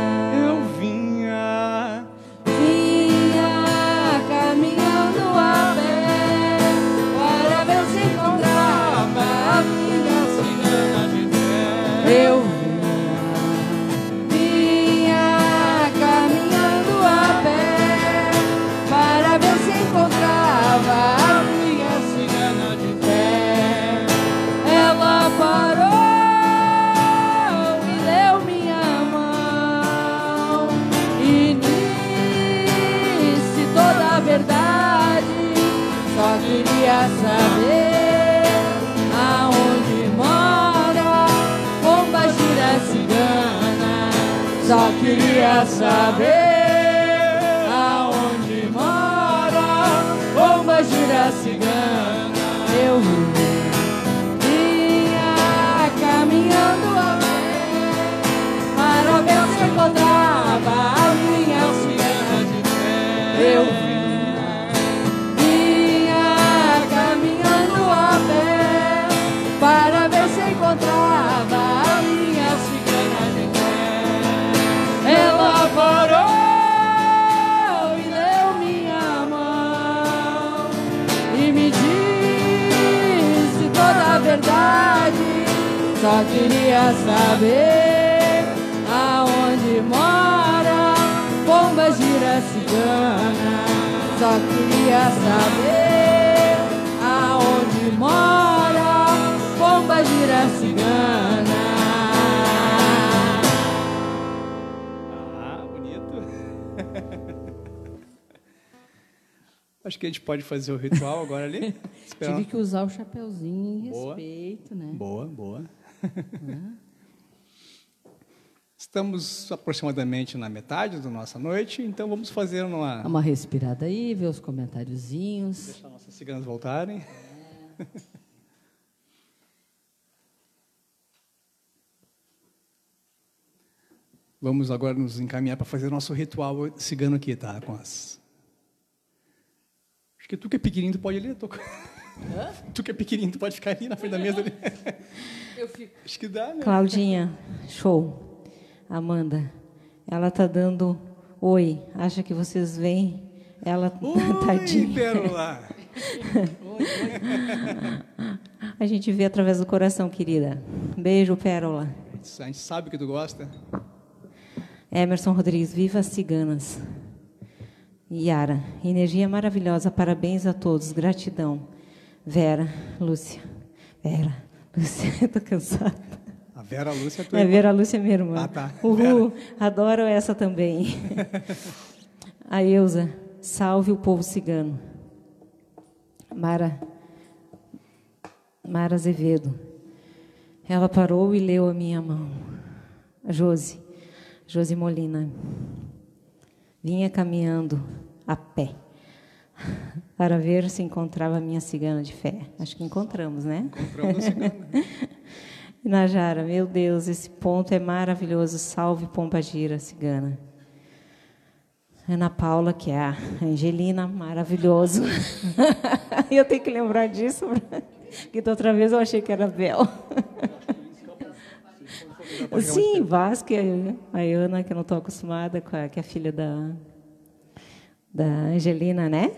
Queria saber Só queria saber aonde mora Pomba gira cigana. Só queria saber aonde mora Pomba gira cigana. Ah, bonito. Acho que a gente pode fazer o ritual agora ali. Tive que usar o chapeuzinho em Boa. respeito, né? Boa, boa. Estamos aproximadamente na metade da nossa noite, então vamos fazer uma. Dá uma respirada aí, ver os comentáriozinhos. Deixar nossas ciganas voltarem. Vamos agora nos encaminhar para fazer nosso ritual cigano aqui, tá? Com as. Acho que tu que é pequenininho, tu pode ler. Tô... Tu que é pequenininho, tu pode ficar ali na frente da mesa ali. Eu fico. Acho que dá, né? Claudinha, show. Amanda, ela tá dando oi. Acha que vocês veem? Ela Oi, tadinha. Pérola! A gente vê através do coração, querida. Beijo, Pérola. A gente sabe que tu gosta. Emerson Rodrigues, viva as ciganas. Yara, energia maravilhosa, parabéns a todos, gratidão. Vera, Lúcia, Vera, Lúcia, eu tô cansada. A Vera Lúcia é tua É, irmã. Vera Lúcia é minha irmã. Ah, tá. Uhul, adoro essa também. A Eusa, salve o povo cigano. Mara, Mara Azevedo, ela parou e leu a minha mão. A Josi, Josi Molina, vinha caminhando a pé para ver se encontrava a minha cigana de fé. Acho que encontramos, né? Encontramos a cigana. Najara, meu Deus, esse ponto é maravilhoso. Salve Pomba Gira, cigana. Ana Paula, que é a Angelina, maravilhoso. eu tenho que lembrar disso, porque da outra vez eu achei que era Bel. Sim, Vasque, a Ana, que eu não estou acostumada, com a, que é a filha da, da Angelina, né?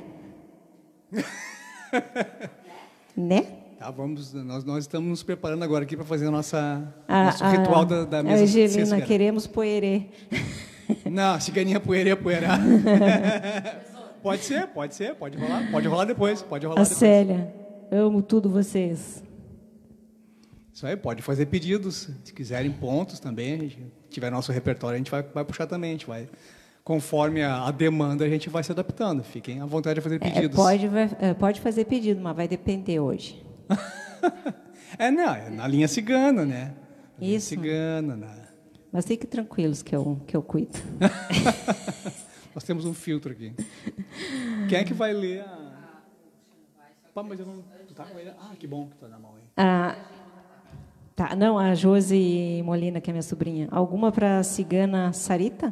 Né? Tá, vamos, nós, nós estamos nos preparando agora aqui para fazer a nossa, A- nosso a- ritual da, da mesa Angelina, queremos poerê. Não, ciganinha poeira, poeira. pode ser, pode ser, pode rolar. Pode rolar depois, pode rolar A depois. Célia, amo tudo vocês. Isso aí, pode fazer pedidos. Se quiserem pontos também, a gente tiver nosso repertório, a gente vai, vai puxar também. A gente vai, conforme a, demanda, a gente vai se adaptando. Fiquem à vontade de fazer É, pedidos. pode, vai- é, pode fazer pedido, mas vai depender hoje. É, não, é na linha cigana, né? Na linha Isso. Cigana, na... Mas fiquem tranquilos que eu, que eu cuido. Nós temos um filtro aqui. Quem é que vai ler a. Pá, mas eu não. Tu tá com ele? Ah, que bom que tá na mão aí. Ah, tá, não, a Josi Molina, que é minha sobrinha. Alguma para a cigana Sarita?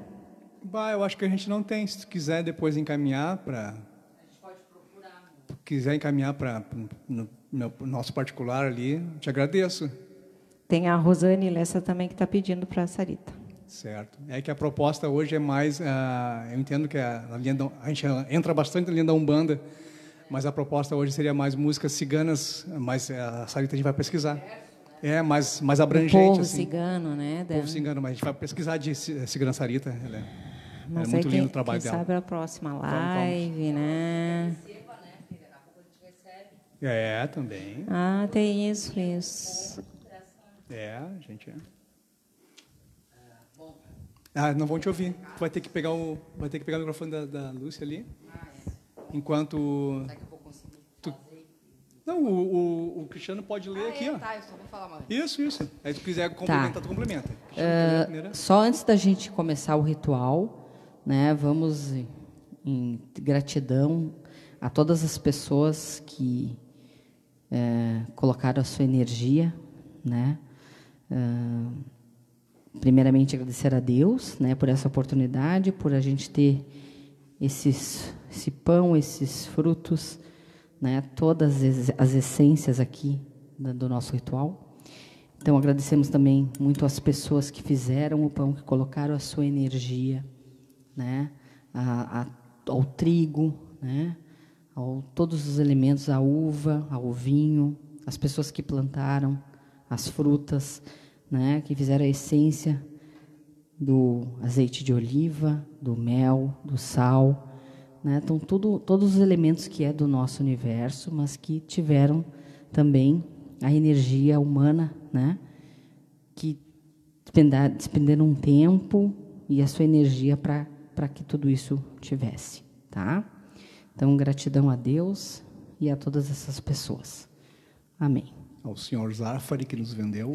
Bah, eu acho que a gente não tem. Se tu quiser depois encaminhar para. A gente pode procurar. Quiser encaminhar para no, no nosso particular ali, te agradeço. Tem a Rosane Lessa também que está pedindo para a Sarita. Certo. É que a proposta hoje é mais. Uh, eu entendo que a, a, linha da, a gente entra bastante na linha da Umbanda, mas a proposta hoje seria mais músicas ciganas, mas a Sarita a gente vai pesquisar. É, mais, mais abrangente. O povo assim. cigano, né? O povo cigano, mas a gente vai pesquisar de cigana Sarita. Ela é, mas é muito quem, lindo o trabalho quem dela. sabe a próxima live, vamos, vamos. né? É, também. Ah, tem isso, isso. É, a gente é. Ah, não vão te ouvir. Vai ter que pegar o, vai ter que pegar o microfone da, da Lúcia ali. Enquanto. Tu... Não, o, o, o, Cristiano pode ler ah, aqui, é, ó. Tá, eu só vou falar mais. Isso, isso. Aí se quiser complementar, tá. tu complementa. Uh, só antes da gente começar o ritual, né, vamos em, gratidão a todas as pessoas que é, colocaram a sua energia, né? Uh, primeiramente agradecer a Deus, né, por essa oportunidade, por a gente ter esses, esse pão, esses frutos, né, todas as essências aqui do nosso ritual. Então agradecemos também muito as pessoas que fizeram o pão, que colocaram a sua energia, né, a, a, ao trigo, né, ao todos os elementos, a uva, ao vinho, as pessoas que plantaram as frutas, né, que fizeram a essência do azeite de oliva, do mel, do sal, né? Então tudo, todos os elementos que é do nosso universo, mas que tiveram também a energia humana, né? Que despenderam um tempo e a sua energia para para que tudo isso tivesse, tá? Então gratidão a Deus e a todas essas pessoas. Amém. Ao senhor Zafari que nos vendeu.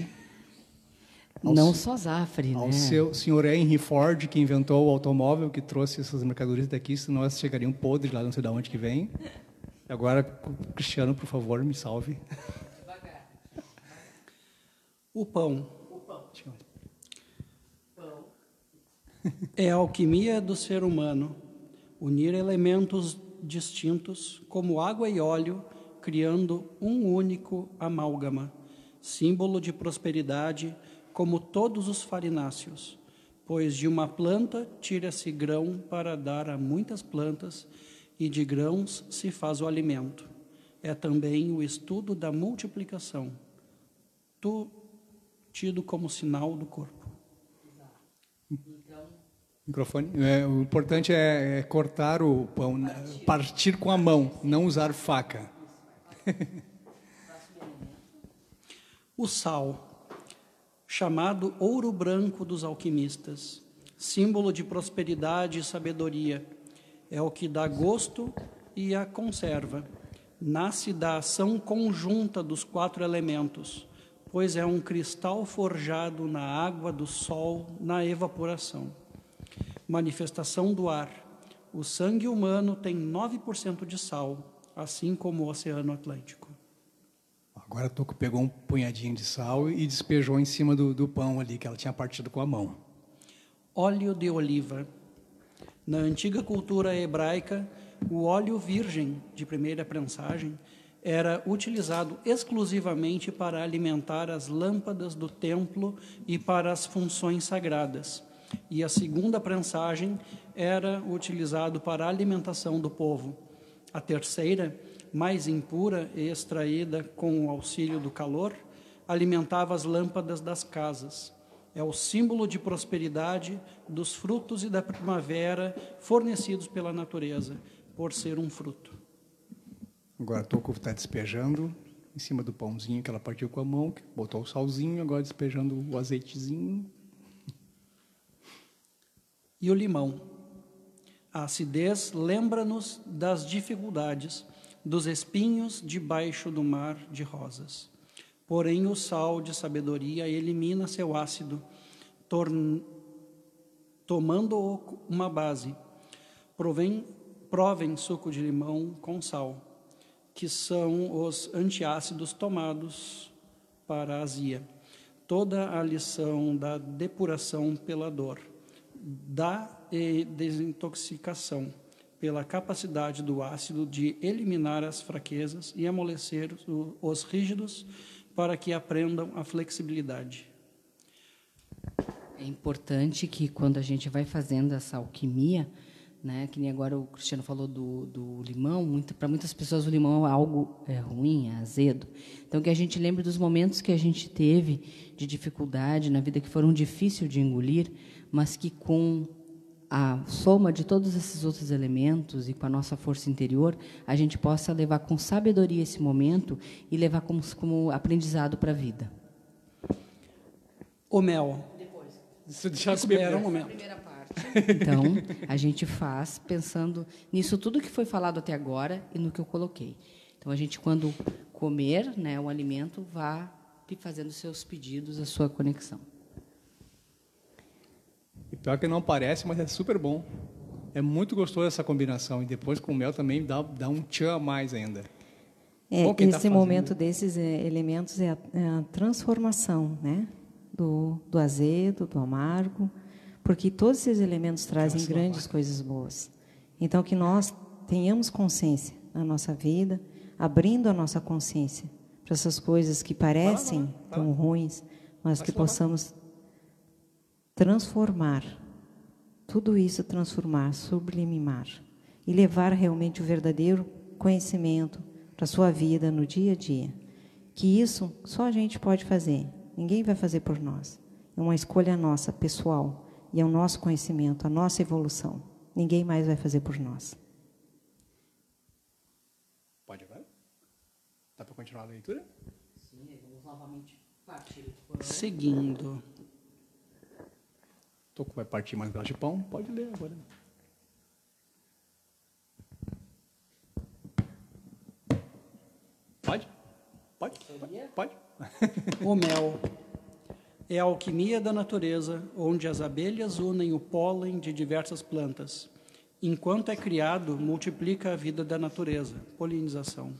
Ao não só Zafre, ao né? seu senhor Henry Ford, que inventou o automóvel, que trouxe essas mercadorias daqui, senão elas chegariam podres lá, não sei de onde que vem. Agora, Cristiano, por favor, me salve. O pão. É a alquimia do ser humano, unir elementos distintos, como água e óleo, criando um único amálgama, símbolo de prosperidade, como todos os farináceos, pois de uma planta tira-se grão para dar a muitas plantas, e de grãos se faz o alimento. É também o estudo da multiplicação, tu, tido como sinal do corpo. Microfone. É, o importante é, é, cortar o pão, partir. partir com a mão, não usar faca. o sal, chamado ouro branco dos alquimistas, símbolo de prosperidade e sabedoria, é o que dá gosto e a conserva. Nasce da ação conjunta dos quatro elementos, pois é um cristal forjado na água do sol na evaporação. Manifestação do ar. O sangue humano tem 9% de sal, assim como o Oceano Atlântico. Agora a Toco pegou um punhadinho de sal e despejou em cima do, do pão ali, que ela tinha partido com a mão. Óleo de oliva. Na antiga cultura hebraica, o óleo virgem de primeira prensagem era utilizado exclusivamente para alimentar as lâmpadas do templo e para as funções sagradas. E a segunda prensagem era utilizado para a alimentação do povo. A terceira, mais impura e extraída com o auxílio do calor, alimentava as lâmpadas das casas. É o símbolo de prosperidade dos frutos e da primavera fornecidos pela natureza, por ser um fruto. Agora Toco está despejando em cima do pãozinho que ela partiu com a mão, botou o salzinho, agora despejando o azeitezinho. E o limão. A acidez lembra-nos das dificuldades, dos espinhos debaixo do mar de rosas. Porém, o sal de sabedoria elimina seu ácido, tomando uma base. Provém, provem suco de limão com sal, que são os antiácidos tomados para a azia. Toda a lição da depuração pela dor da desintoxicação, pela capacidade do ácido de eliminar as fraquezas e amolecer os rígidos para que aprendam a flexibilidade. É importante que quando a gente vai fazendo essa alquimia, né, que nem agora o Cristiano falou do, do limão, para muitas pessoas o limão é algo é, ruim, é azedo. Então que a gente lembre dos momentos que a gente teve de dificuldade na vida que foram difíceis de engolir, mas que com a soma de todos esses outros elementos e com a nossa força interior, a gente possa levar com sabedoria esse momento e levar como, como aprendizado para a vida. O mel. Se deixar comer Espera um momento. Então, a gente faz pensando nisso tudo que foi falado até agora e no que eu coloquei. Então, a gente, quando comer né, o alimento, vá fazendo seus pedidos, a sua conexão. Pior que não parece, mas é super bom. É muito gostoso essa combinação. E depois com o mel também dá, dá um tchan a mais ainda. É, Bom, tá esse fazendo- momento desses é, elementos é a, é a transformação, né? Do, do azedo, do amargo, porque todos esses elementos trazem grandes coisas boas. Então, que nós tenhamos consciência na nossa vida, abrindo a nossa consciência para essas coisas que parecem tão ruins, mas que possamos transformar tudo isso transformar, sublimar e levar realmente o verdadeiro conhecimento para a sua vida no dia a dia. Que isso só a gente pode fazer, ninguém vai fazer por nós. É uma escolha nossa, pessoal, e é o nosso conhecimento, a nossa evolução. Ninguém mais vai fazer por nós. Pode agora? Dá para continuar a leitura? Seguindo. Toco vai partir mais um pedaço de pão. Pode ler agora. Pode? Pode? Pode? Pode? O mel é a alquimia da natureza, onde as abelhas unem o pólen de diversas plantas. Enquanto é criado, multiplica a vida da natureza, polinização.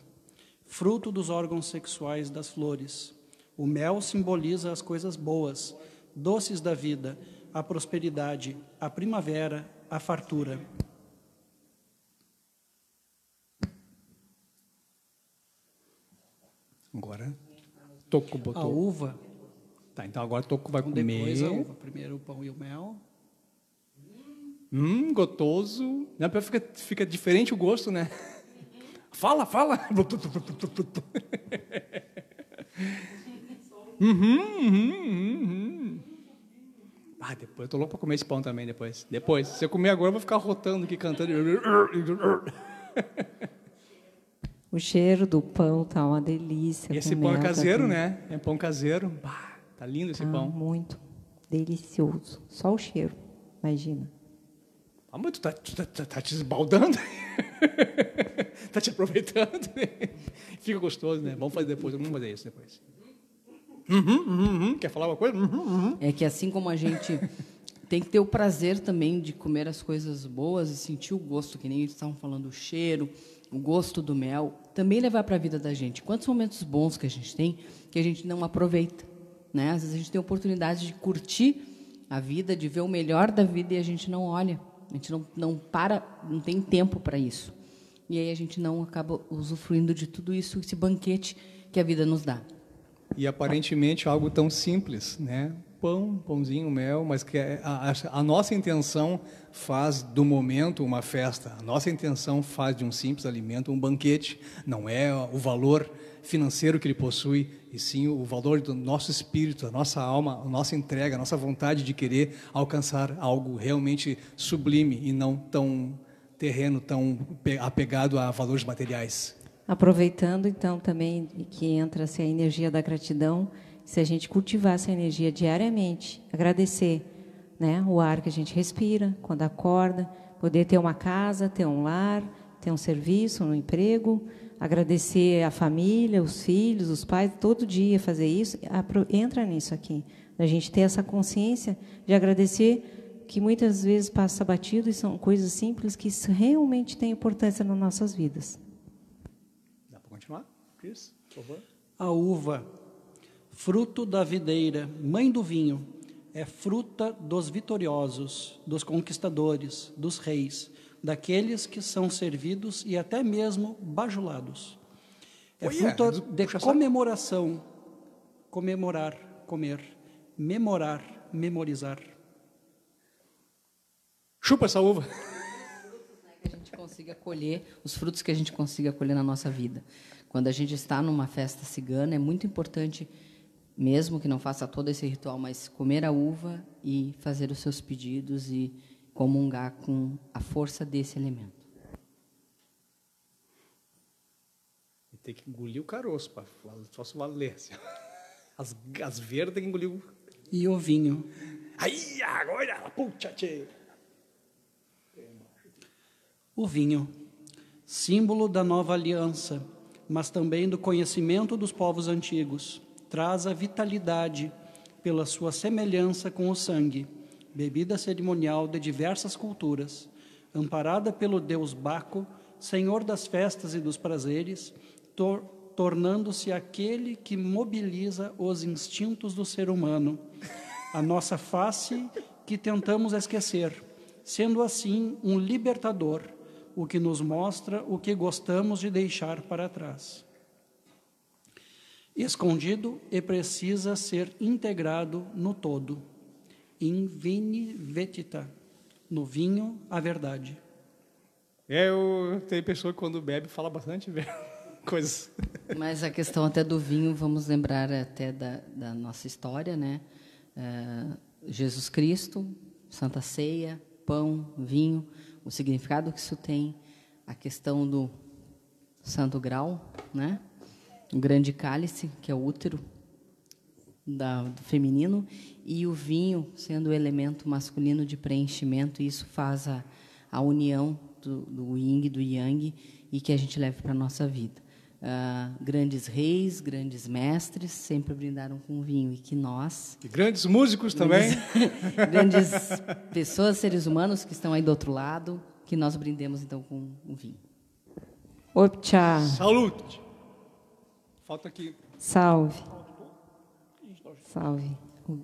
Fruto dos órgãos sexuais das flores. O mel simboliza as coisas boas, doces da vida, a prosperidade, a primavera, a fartura. Agora, Toco A botou. uva, Tá, então agora Toco vai comer. depois a uva. Primeiro o pão e o mel. Hum, gostoso. Não, pior fica, fica diferente o gosto, né? Fala, fala. Uhum, uhum, uhum. Ah, depois eu tô louco pra comer esse pão também depois. Depois. Se eu comer agora, eu vou ficar rotando aqui, cantando. O cheiro do pão tá uma delícia. Esse pão é mel caseiro, também. né? É pão caseiro. Bah, tá lindo esse Ah, pão. Muito delicioso. Só o cheiro, imagina. Ah, mas tu tá, tu tá, tá- tá te esbaldando? tá te aproveitando? Fica gostoso, né? Vamos fazer depois, vamos fazer isso depois. Uhum, uhum, uhum. Quer falar uma coisa? Uhum, uhum. É que assim como a gente tem que ter o prazer também de comer as coisas boas e sentir o gosto, que nem eles estavam falando, o cheiro, o gosto do mel, também levar para a vida da gente. Quantos momentos bons que a gente tem que a gente não aproveita, né? Às vezes a gente tem a oportunidade de curtir a vida, de ver o melhor da vida e a gente não olha, a gente não, não para, não tem tempo para isso. E aí a gente não acaba usufruindo de tudo isso, esse banquete que a vida nos dá. E aparentemente algo tão simples, né? Pão, pãozinho, mel, mas que é- a, a- nossa intenção faz do momento uma festa. A nossa intenção faz de um simples alimento um banquete. Não é o valor financeiro que ele possui, e sim o valor do nosso espírito, a nossa alma, a nossa entrega, a nossa vontade de querer alcançar algo realmente sublime e não tão terreno, tão pe- apegado a valores materiais. Aproveitando então também que entra-se a energia da gratidão, se a gente cultivar essa energia diariamente, agradecer, né, o ar que a gente respira, quando acorda, poder ter uma casa, ter um lar, ter um serviço, um emprego, agradecer a família, os filhos, os pais, todo dia fazer isso, entra nisso aqui, a gente ter essa consciência de agradecer que muitas vezes passa batido e são coisas simples que realmente têm importância nas nossas vidas. Cris, por favor. A uva, fruto da videira, mãe do vinho, é fruta dos vitoriosos, dos conquistadores, dos reis, daqueles que são servidos e até mesmo bajulados. É Olha, fruta mas de comemoração, comemorar, comer, memorar, memorizar. Chupa essa uva. que a gente consiga colher, os frutos que a gente consiga colher na nossa vida. Quando a gente está numa festa cigana, é muito importante, mesmo que não faça todo esse ritual, mas comer a uva e fazer os seus pedidos e comungar com a força desse elemento. E tem que engolir o caroço, pra, só se valer. assim. As, as verdes tem que engolir o... E o vinho. Aí, agora, puxa, tchê. O vinho, símbolo da nova aliança, mas também do conhecimento dos povos antigos, traz a vitalidade pela sua semelhança com o sangue, bebida cerimonial de diversas culturas, amparada pelo deus Baco, senhor das festas e dos prazeres, tor- tornando-se aquele que mobiliza os instintos do ser humano, a nossa face que tentamos esquecer, sendo assim um libertador, o que nos mostra o que gostamos de deixar para trás. Escondido e precisa ser integrado no todo. In vini vetita, no vinho a verdade. É, eu, tem pessoa que quando bebe fala bastante velho, coisas. Mas a questão até do vinho, vamos lembrar até da, da nossa história, né? É, Jesus Cristo, Santa Ceia, pão, vinho, o significado que isso tem, a questão do Santo Grau, né? O grande cálice, que é o útero da, do feminino, e o vinho sendo o elemento masculino de preenchimento, e isso faz a, a união do, do yin e do yang e que a gente leve para a nossa vida. Ah, grandes reis, grandes mestres sempre brindaram com vinho e que nós, E grandes músicos também. grandes pessoas, seres humanos que estão aí do outro lado, que nós brindemos então com o vinho. Optcha, Salute. Falta aqui. salve. Salve. O.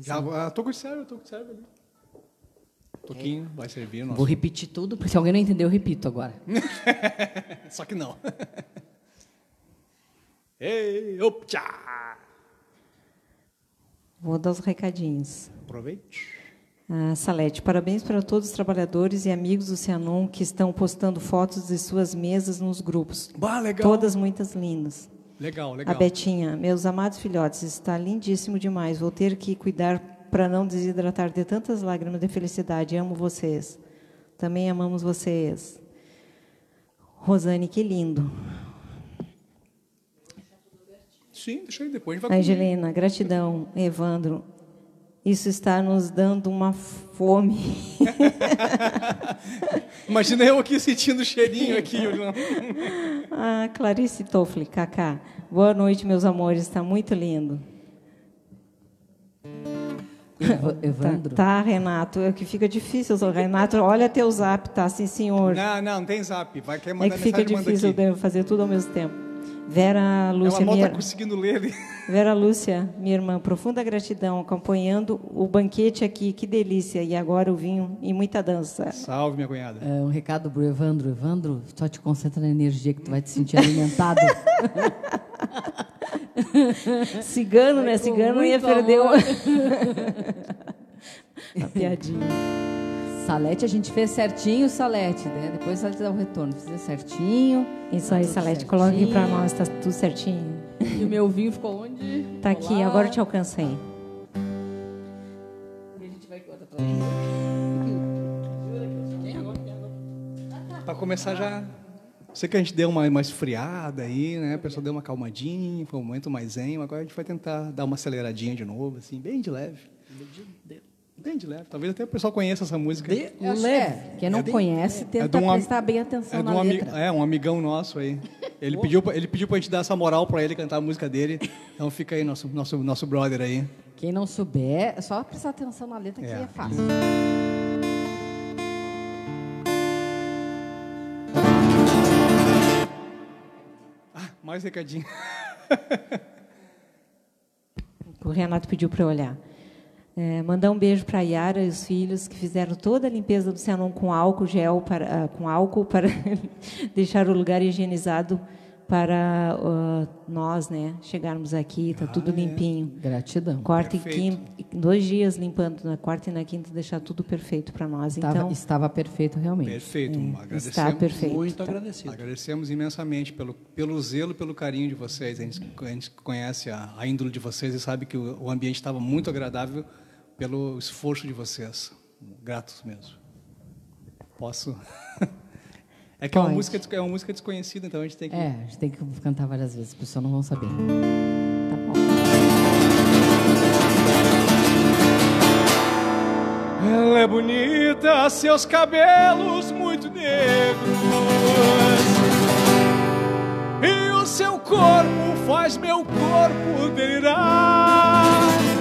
Já, ah, com servo, tô com servo ali. Toquinho, vai servir o nosso. Vou repetir tudo, porque se alguém não entendeu, eu repito agora. Só que não. Ei, optcha! Vou dar os recadinhos. Aproveite. Ah, Salete, parabéns para todos os trabalhadores e amigos do Cianon que estão postando fotos de suas mesas nos grupos. Bah, legal. Todas muitas lindas. Legal, A legal. Betinha, meus amados filhotes, está lindíssimo demais. Vou ter que cuidar para não desidratar de tantas lágrimas de felicidade. Amo vocês. Também amamos vocês. Rosane, que lindo. Sim, deixa aí, depois a gente vai comer. Angelina, gratidão. Evandro, isso está nos dando uma fome. Imagina eu aqui sentindo o cheirinho aqui. olhando. ah, Clarice Toffoli, Cacá. Boa noite, meus amores. Está muito lindo. Ev- Evandro, Tá, tá, Renato. É que fica difícil. Renato, olha teu zap, tá? Sim, senhor. Não, não, não tem zap. Vai querer É mandar que fica difícil aqui. de fazer tudo ao mesmo tempo. Vera Ela Lúcia, mal minha, tá conseguindo ler ali. Vera Lúcia, minha irmã, profunda gratidão, acompanhando o banquete aqui, que delícia. E agora o vinho e muita dança. Salve, minha cunhada. é, um recado pro Evandro. Evandro, só te concentra na energia que tu vai te sentir alimentado. Cigano, né? Cigano ia perder o... amor. a piadinha. Salete a gente fez certinho, Salete, né? Depois Salete dá o retorno. Fizer certinho. Isso tá aí, tudo Salete, coloca aqui pra certinho. nós, tá tudo certinho. E o meu vinho ficou onde? Tá aqui, Olá. agora eu te alcancei. E a gente vai contar pra Para começar já. Sei que a gente deu uma, uma esfriada aí, né? A pessoa deu uma calmadinha, foi um momento mais zen. Agora a gente vai tentar dar uma aceleradinha de novo, assim, bem de leve. Bem de leve. Talvez até o pessoal conheça essa música. De Leve. Quem não É de- conhece, tenta de um am- prestar bem atenção É, na um ami- letra. é, um amigão nosso aí. Ele pediu, pra- ele pediu pra gente dar essa moral pra ele cantar a música dele. Então fica aí nosso, nosso, nosso brother aí. Quem não souber, é só prestar atenção na letra que É. é fácil. Mais recadinho. O Renato pediu para eu olhar. É, mandar um beijo para a Yara e os filhos que fizeram toda a limpeza do Cianon com álcool gel para, ah, com álcool para deixar o lugar higienizado para uh, nós, né, chegarmos aqui, tá tudo limpinho. Gratidão. Quarta Perfeito. e quinta, dois dias limpando na quarta e na quinta, deixar tudo perfeito para nós. Estava, Então, estava perfeito realmente. Perfeito. Agradecemos, está perfeito. Muito tá. agradecido. Agradecemos imensamente pelo, pelo zelo, pelo carinho de vocês. A gente, a gente conhece a, a índole de vocês e sabe que o, o ambiente estava muito agradável pelo esforço de vocês. Gratos mesmo. Posso? É que é uma, música, é uma música desconhecida, então a gente tem que. É, a gente tem que cantar várias vezes, as pessoas não vão saber. Tá bom. Ela é bonita, seus cabelos muito negros. E o seu corpo faz meu corpo delirar.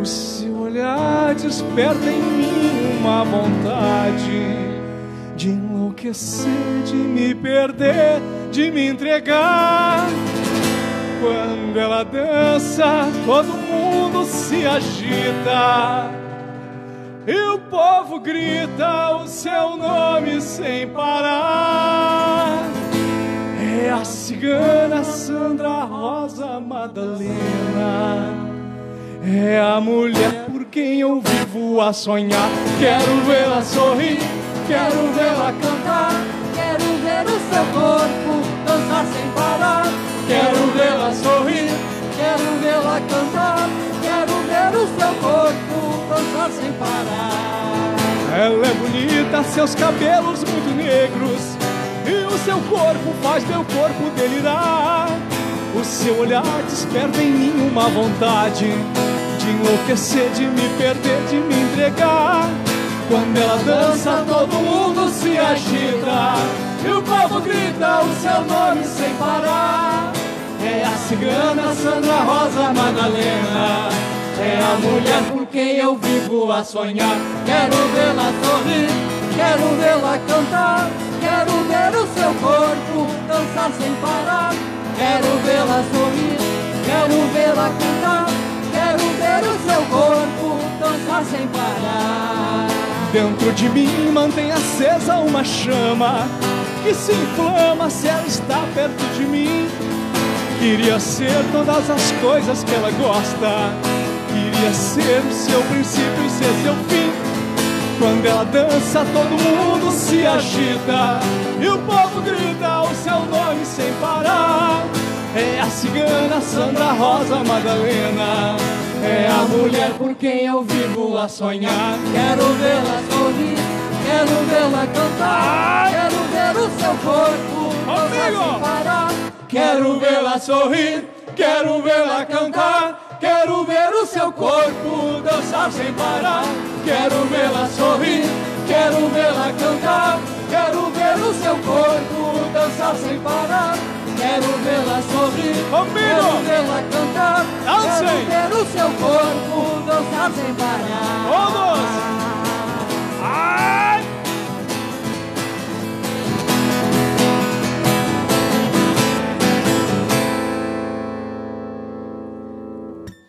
O seu olhar desperta em mim uma vontade de enlouquecer, de me perder, de me entregar. Quando ela dança, todo mundo se agita. E o povo grita o seu nome sem parar. É a cigana Sandra Rosa Madalena. É a mulher por quem eu vivo a sonhar. Quero vê-la sorrir, quero vê-la cantar. Quero ver o seu corpo dançar sem parar. Quero vê-la sorrir, Quero vê-la cantar. Quero ver o seu corpo dançar sem parar. Ela é bonita, seus cabelos muito negros E o seu corpo faz meu corpo delirar O seu olhar desperta em mim uma vontade De enlouquecer, de me perder, de me entregar. Quando ela dança, todo mundo se agita E o povo grita o seu nome sem parar. É a cigana Sandra Rosa Madalena. É a mulher por quem eu vivo a sonhar. Quero vê-la sorrir, quero vê-la cantar, quero ver o seu corpo dançar sem parar. Quero vê-la sorrir, quero vê-la cantar, quero ver o seu corpo dançar sem parar. Dentro de mim mantém acesa uma chama que se inflama se ela está perto de mim. Queria ser todas as coisas que ela gosta. Queria ser o seu princípio e ser seu fim. Quando ela dança, todo mundo se agita. E o povo grita o seu nome sem parar. É a cigana Sandra Rosa Madalena. É a mulher por quem eu vivo a sonhar. Quero vê-la sorrir, quero vê-la cantar, quero ver o seu corpo dançar Amigo! sem parar. Quero vê-la sorrir, quero vê-la cantar, quero ver o seu corpo dançar sem parar. Quero vê-la sorrir, quero vê-la cantar, quero ver o seu corpo dançar sem parar. Quero vê-la sorrir, Amigo! quero vê-la cantar, Dancem! quero ver o seu corpo dançar sem parar. Todos! Ai!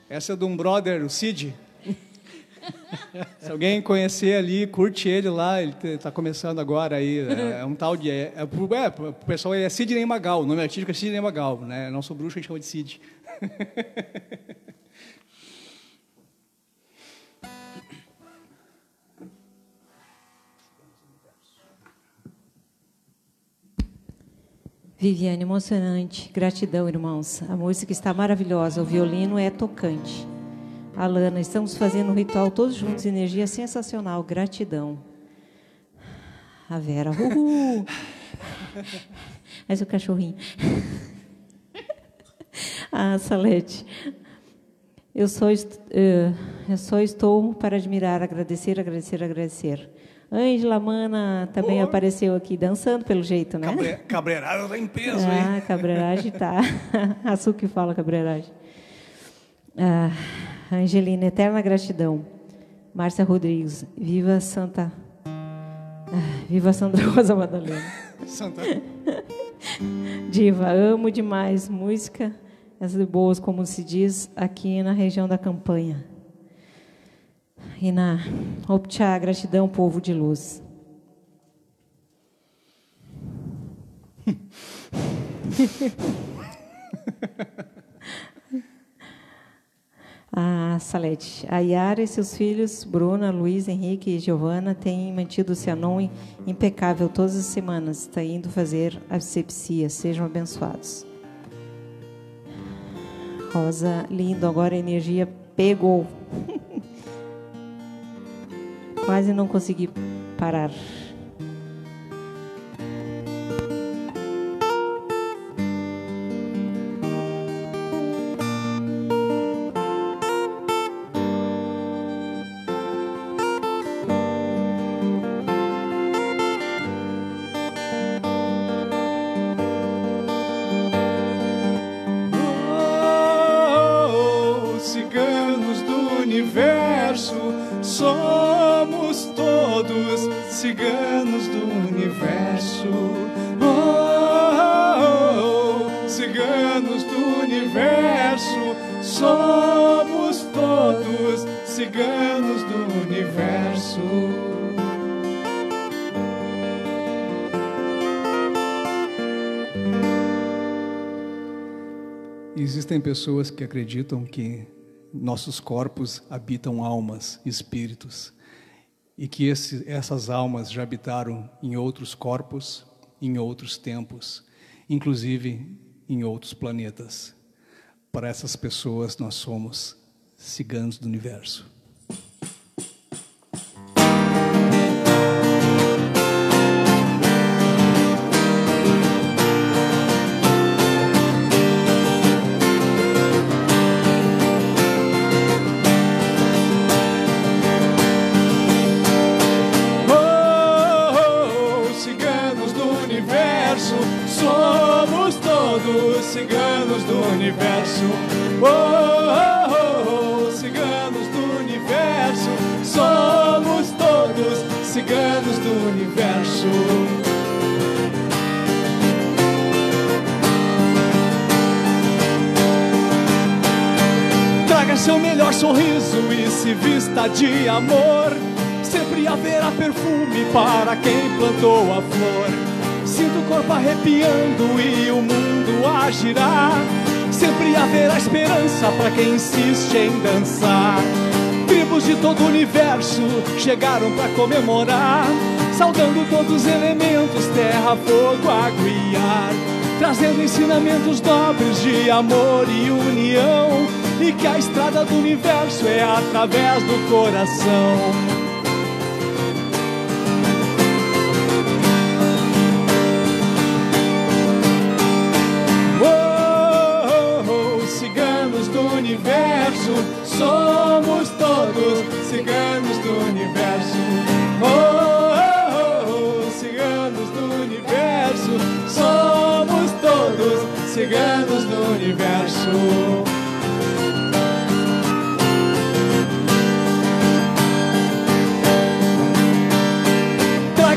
Essa é de um brother, o Cid. Se alguém conhecer ali, curte ele lá, ele está começando agora aí. É, é um tal de. É, é, é, pro pessoal é Sidney Magal, o nome artístico é Sidney Magal, né? Não sou bruxo, a gente chama de Cid. Viviane, emocionante. Gratidão, irmãos. A música está maravilhosa. O violino é tocante. Alana, estamos fazendo um ritual todos juntos. Energia sensacional. Gratidão. A Vera. Uhul. Mas o cachorrinho. Ah, Salete. Eu só, eh, eu só estou para admirar, agradecer, agradecer, agradecer. Ângela Mana também apareceu aqui, dançando pelo jeito, né? Cabre, cabreirada tá em peso, hein? Ah, cabreiragem tá. A Su que fala cabreiragem. Ah, Angelina, eterna gratidão. Márcia Rodrigues, viva Santa. Ah, viva Sandra Rosa Madalena. Santa. Diva, amo demais música, essas boas, como se diz aqui na região da campanha. E na Optia, gratidão, povo de luz. A Salete, a Yara e seus filhos, Bruna, Luiz, Henrique e Giovana, têm mantido o Cianon impecável todas as semanas. Está indo fazer asepsia. Sejam abençoados. Rosa, lindo. Agora a energia pegou. Quase não consegui parar. Existem pessoas que acreditam que nossos corpos habitam almas, espíritos, e que esse, essas almas já habitaram em outros corpos, em outros tempos, inclusive em outros planetas. Para essas pessoas, nós somos ciganos do universo. Seu melhor sorriso e se vista de amor. Sempre haverá perfume para quem plantou a flor. Sinto o corpo arrepiando e o mundo a girar. Sempre haverá esperança para quem insiste em dançar. Tribos de todo o universo chegaram para comemorar, saudando todos os elementos: terra, fogo, água e ar trazendo ensinamentos nobres de amor e união, e que a estrada do universo é através do coração. Universo, somos todos ciganos do universo. Oh, oh, oh, ciganos do universo, somos todos ciganos do universo.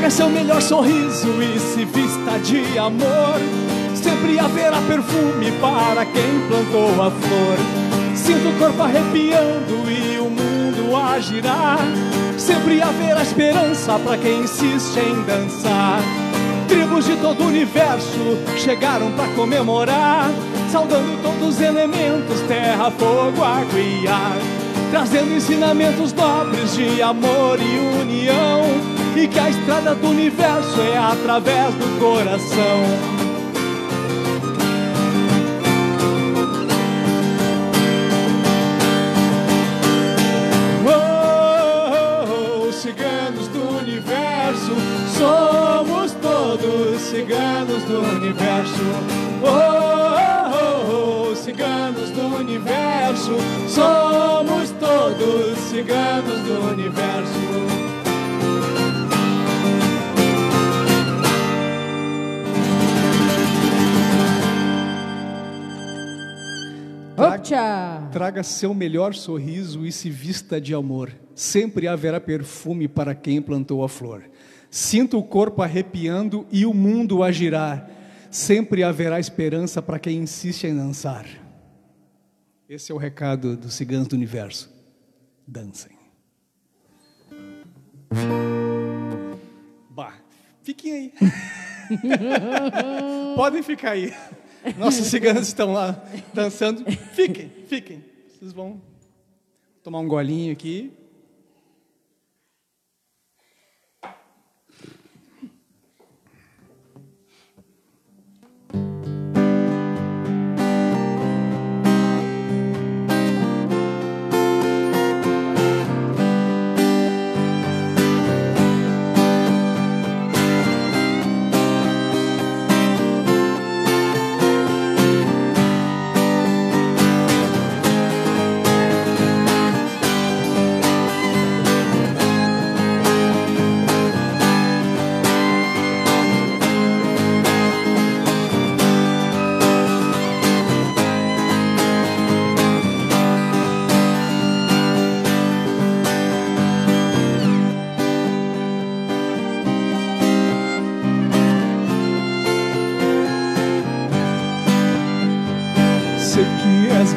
Traga seu melhor sorriso e se vista de amor. Sempre haverá perfume para quem plantou a flor. Sinto o corpo arrepiando e o mundo a girar. Sempre haverá esperança para quem insiste em dançar. Tribos de todo o universo chegaram para comemorar, saudando todos os elementos: terra, fogo, água e ar trazendo ensinamentos nobres de amor e união, e que a estrada do universo é através do coração. Oh, ciganos do universo, somos todos ciganos do universo. Oh, ciganos do universo, somos todos ciganos do universo. Traga seu melhor sorriso e se vista de amor. Sempre haverá perfume para quem plantou a flor. Sinta o corpo arrepiando e o mundo a girar. Sempre haverá esperança para quem insiste em dançar. Esse é o recado dos ciganos do universo. Dancem. Bah, fiquem aí. Podem ficar aí. Nossos ciganos estão lá dançando. Fiquem, fiquem. Vocês vão tomar um golinho aqui.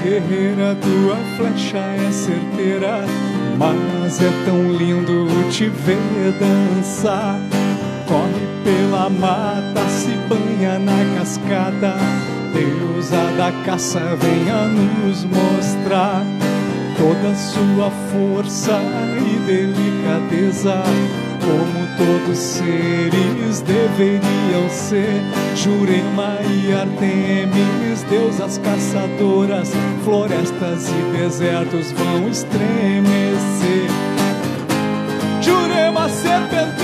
Guerreira, tua flecha é certeira, mas é tão lindo te ver dançar. Corre pela mata, se banha na cascata. Deusa da caça, venha nos mostrar toda sua força e delicadeza. Como todos seres deveriam ser, Jurema e Artemis, deusas caçadoras, florestas e desertos vão estremecer. Jurema serpenteia,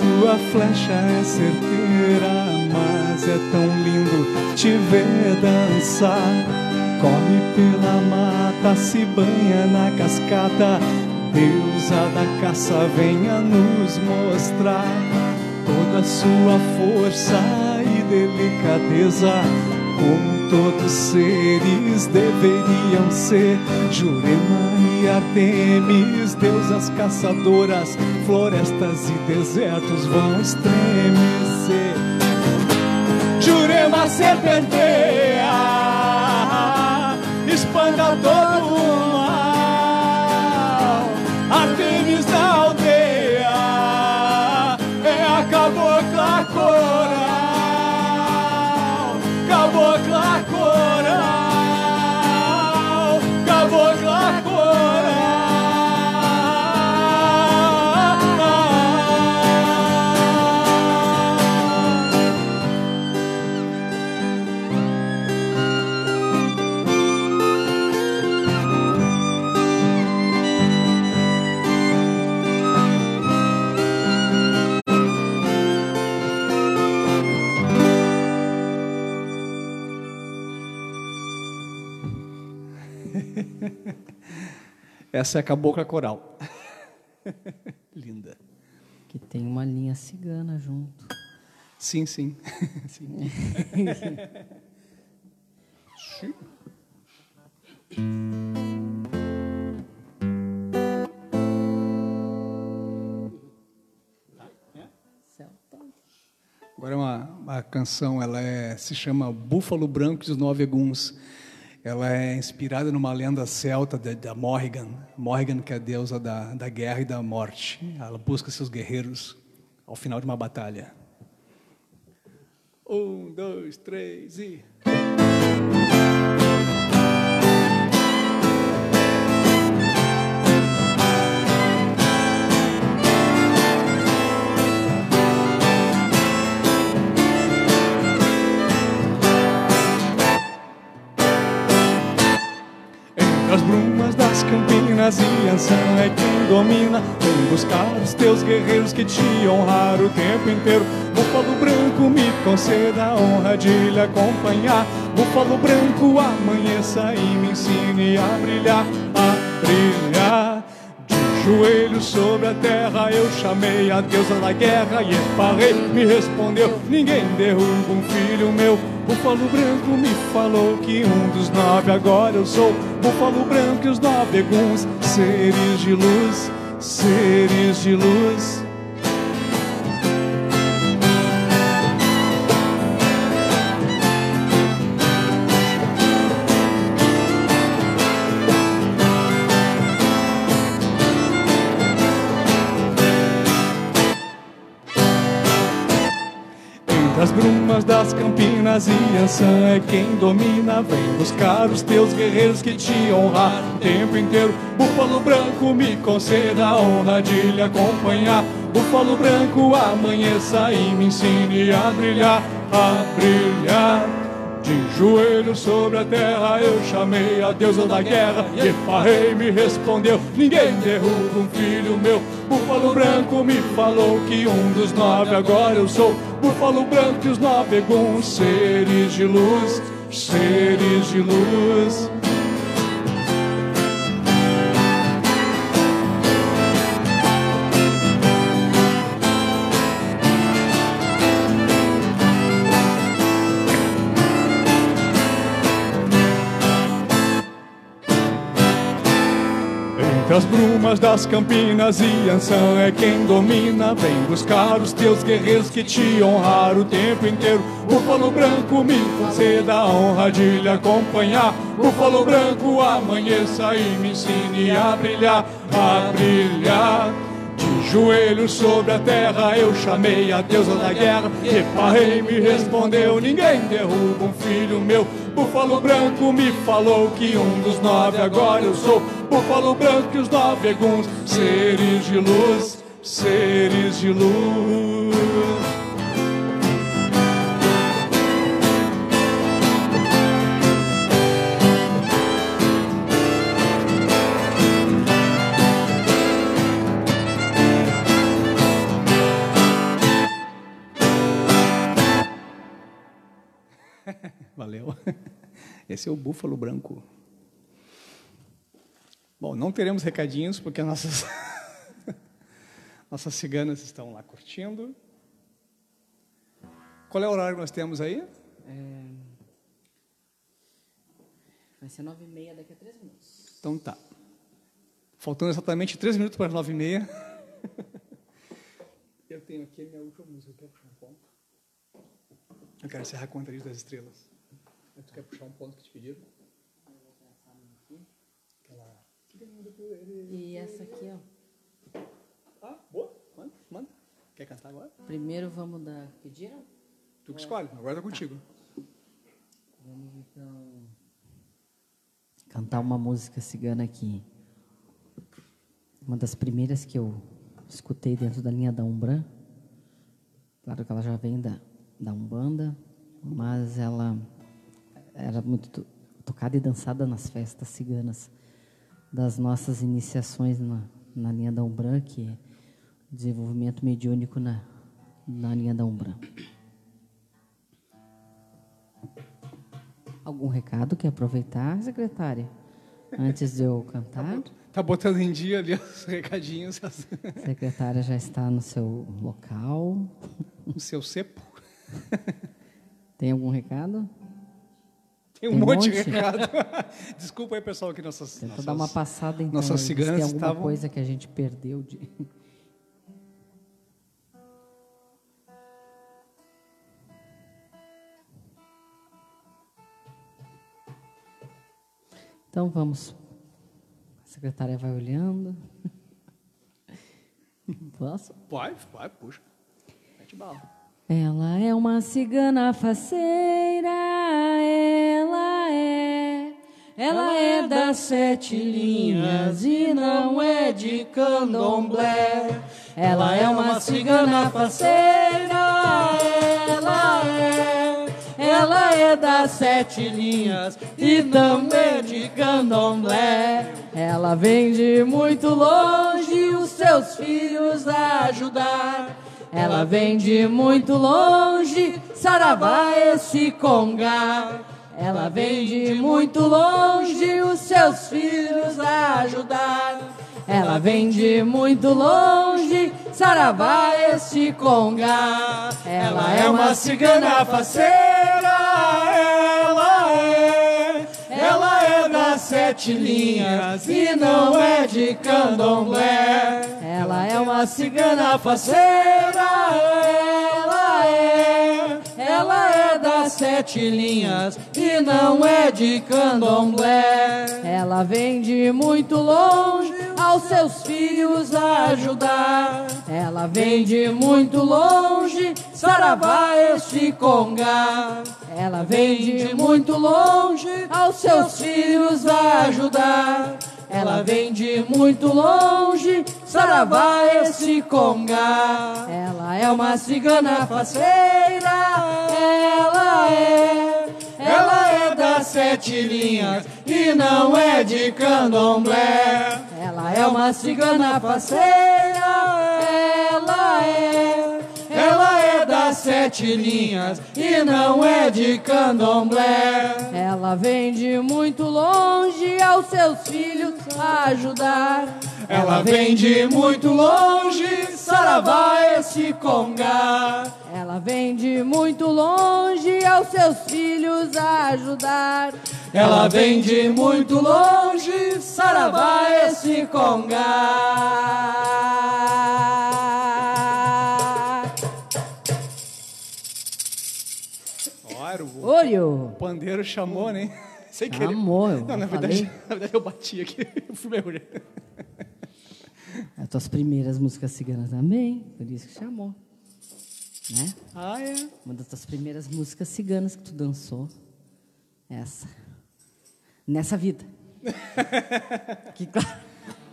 tua flecha é certeira, mas é tão lindo te ver dançar. Corre pela mata, se banha na cascata, deusa da caça, venha nos mostrar toda sua força e delicadeza. Como todos seres deveriam ser, Jurema e Artemis, deusas caçadoras, florestas e desertos vão estremecer. Jurema serpenteia, espanta todo Essa é a cabocla coral. Linda. Que tem uma linha cigana junto. Sim, sim. sim. Celta. Agora é uma, uma canção, ela é, se chama Búfalo Branco e os Nove Eguns. Ela é inspirada numa lenda celta da, Morrigan. Morrigan, que é a deusa da, da guerra e da morte. Ela busca seus guerreiros ao final de uma batalha. Um, dois, três e. Ançã é quem domina. Vem buscar os teus guerreiros que te honraram o tempo inteiro. Búfalo branco, me conceda a honra de lhe acompanhar. Búfalo branco, amanheça e me ensine a brilhar, a brilhar. De joelhos sobre a terra eu chamei a deusa da guerra e Eparei me respondeu: Ninguém derruba um filho meu. Búfalo branco me falou que um dos nove agora eu sou. Búfalo branco e os nove eguns, seres de luz, seres de luz. Das Campinas e Ançã é quem domina. Vem buscar os teus guerreiros que te honrar o tempo inteiro. Búfalo branco, me conceda a honra de lhe acompanhar. Búfalo branco, amanheça e me ensine a brilhar, a brilhar. De joelhos sobre a terra eu chamei a deusa da guerra E Eparrei me respondeu, ninguém derruba um filho meu. Búfalo branco me falou que um dos nove agora eu sou. Búfalo branco e os nove eguns, seres de luz, seres de luz Entre as brumas das Campinas e Ançã é quem domina. Vem buscar os teus guerreiros que te honraram o tempo inteiro. Búfalo branco, me conceda a honra de lhe acompanhar. Búfalo branco, amanheça e me ensine a brilhar, a brilhar. De joelhos sobre a terra eu chamei a deusa da guerra E Eparrei me respondeu, ninguém derruba um filho meu. Búfalo branco me falou que um dos nove agora eu sou. Búfalo branco e os nove eguns, seres de luz, seres de luz Valeu. Esse é o búfalo branco. Bom, não teremos recadinhos porque nossas nossas ciganas estão lá curtindo. Qual é o horário que nós temos aí? É... Vai ser nove e meia daqui a três minutos. Então tá. Faltando exatamente três minutos para as nove e meia. Eu tenho aqui a minha última música. Quer puxar um ponto? Eu quero encerrar com a Antarilho das Estrelas. Tu quer puxar um ponto que te pediram? Aquela... E essa aqui, ó. Ah, boa. Manda, manda. Quer cantar agora? Primeiro vamos dar. Pediram? Tu que escolhe. Agora tá contigo. Vamos então. Cantar uma música cigana aqui. Uma das primeiras que eu escutei dentro da linha da Umbra. Claro que ela já vem da, da Umbanda, mas ela era muito to- tocada e dançada nas festas ciganas das nossas iniciações na, na linha da Umbra, que é desenvolvimento mediúnico na, na linha da Umbra. Algum recado que aproveitar, secretária? Antes de eu cantar, Tá botando em dia ali os recadinhos. a secretária já está no seu local. O seu cepo. Tem algum recado? Tem um Tem um monte, monte? de recado. Desculpa aí, pessoal, que nossas, Tenta nossas, dar uma passada então. nossas ciganas tem alguma estavam- coisa que a gente perdeu de. Então vamos. A secretária vai olhando. Posso? Vai, vai, puxa. Mete bala. Ela é uma cigana faceira, ela é. Ela é das sete linhas e não é de candomblé. Ela é uma cigana faceira, ela é. Ela é das sete linhas e não é de candomblé. Ela vem de muito longe os seus filhos ajudar. Ela vem de muito longe, saravá esse congar. Ela vem de muito longe os seus filhos ajudar. Ela vem de muito longe, saravá esse congar. Ela é uma cigana faceira, sete linhas e não é de candomblé. Ela é uma cigana faceira, ela é. Ela é das sete linhas e não é de candomblé. Ela vem de muito longe aos seus filhos ajudar. Ela vem de muito longe, saravá este congar. Ela vem de muito longe aos seus filhos ajudar. Ela vem de muito longe, saravá esse congar. Ela é uma cigana faceira, ela é. Ela é das sete linhas e não é de candomblé. Ela é uma cigana faceira, ela sete linhas e não é de candomblé. Ela vem de muito longe aos seus filhos ajudar. Ela vem de muito longe, saravá esse congar. Ela vem de muito longe aos seus filhos ajudar. Ela vem de muito longe, saravá esse congar. Olha, o Olho! pandeiro chamou, né? Sem querer. Chamou, Não, na verdade, falei. na verdade eu bati aqui. Eu fui mergulhar. As tuas primeiras músicas ciganas também, por isso que chamou. Né? Ah, é? Uma das tuas primeiras músicas ciganas que tu dançou. Essa. Nessa vida. que claro.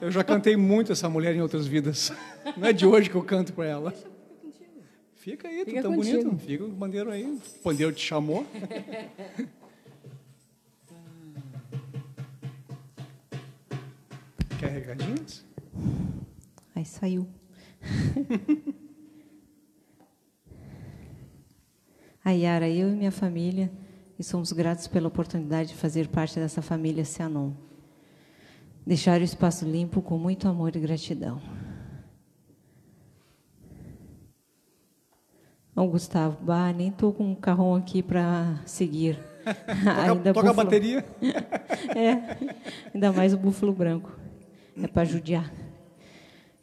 Eu já cantei muito essa mulher em outras vidas. Não é de hoje que eu canto pra ela. Fica aí, tu Fica tão contigo. bonito. Fica com o pandeiro aí. O pandeiro te chamou. Quer recadinhos? Aí saiu. A Yara, eu e minha família, e somos gratos pela oportunidade de fazer parte dessa família Cianon. Deixar o espaço limpo com muito amor e gratidão. Ó, Gustavo, bah, nem tô com um carrão aqui para seguir. Toca, toca a bateria. é, ainda mais o búfalo branco. É para judiar.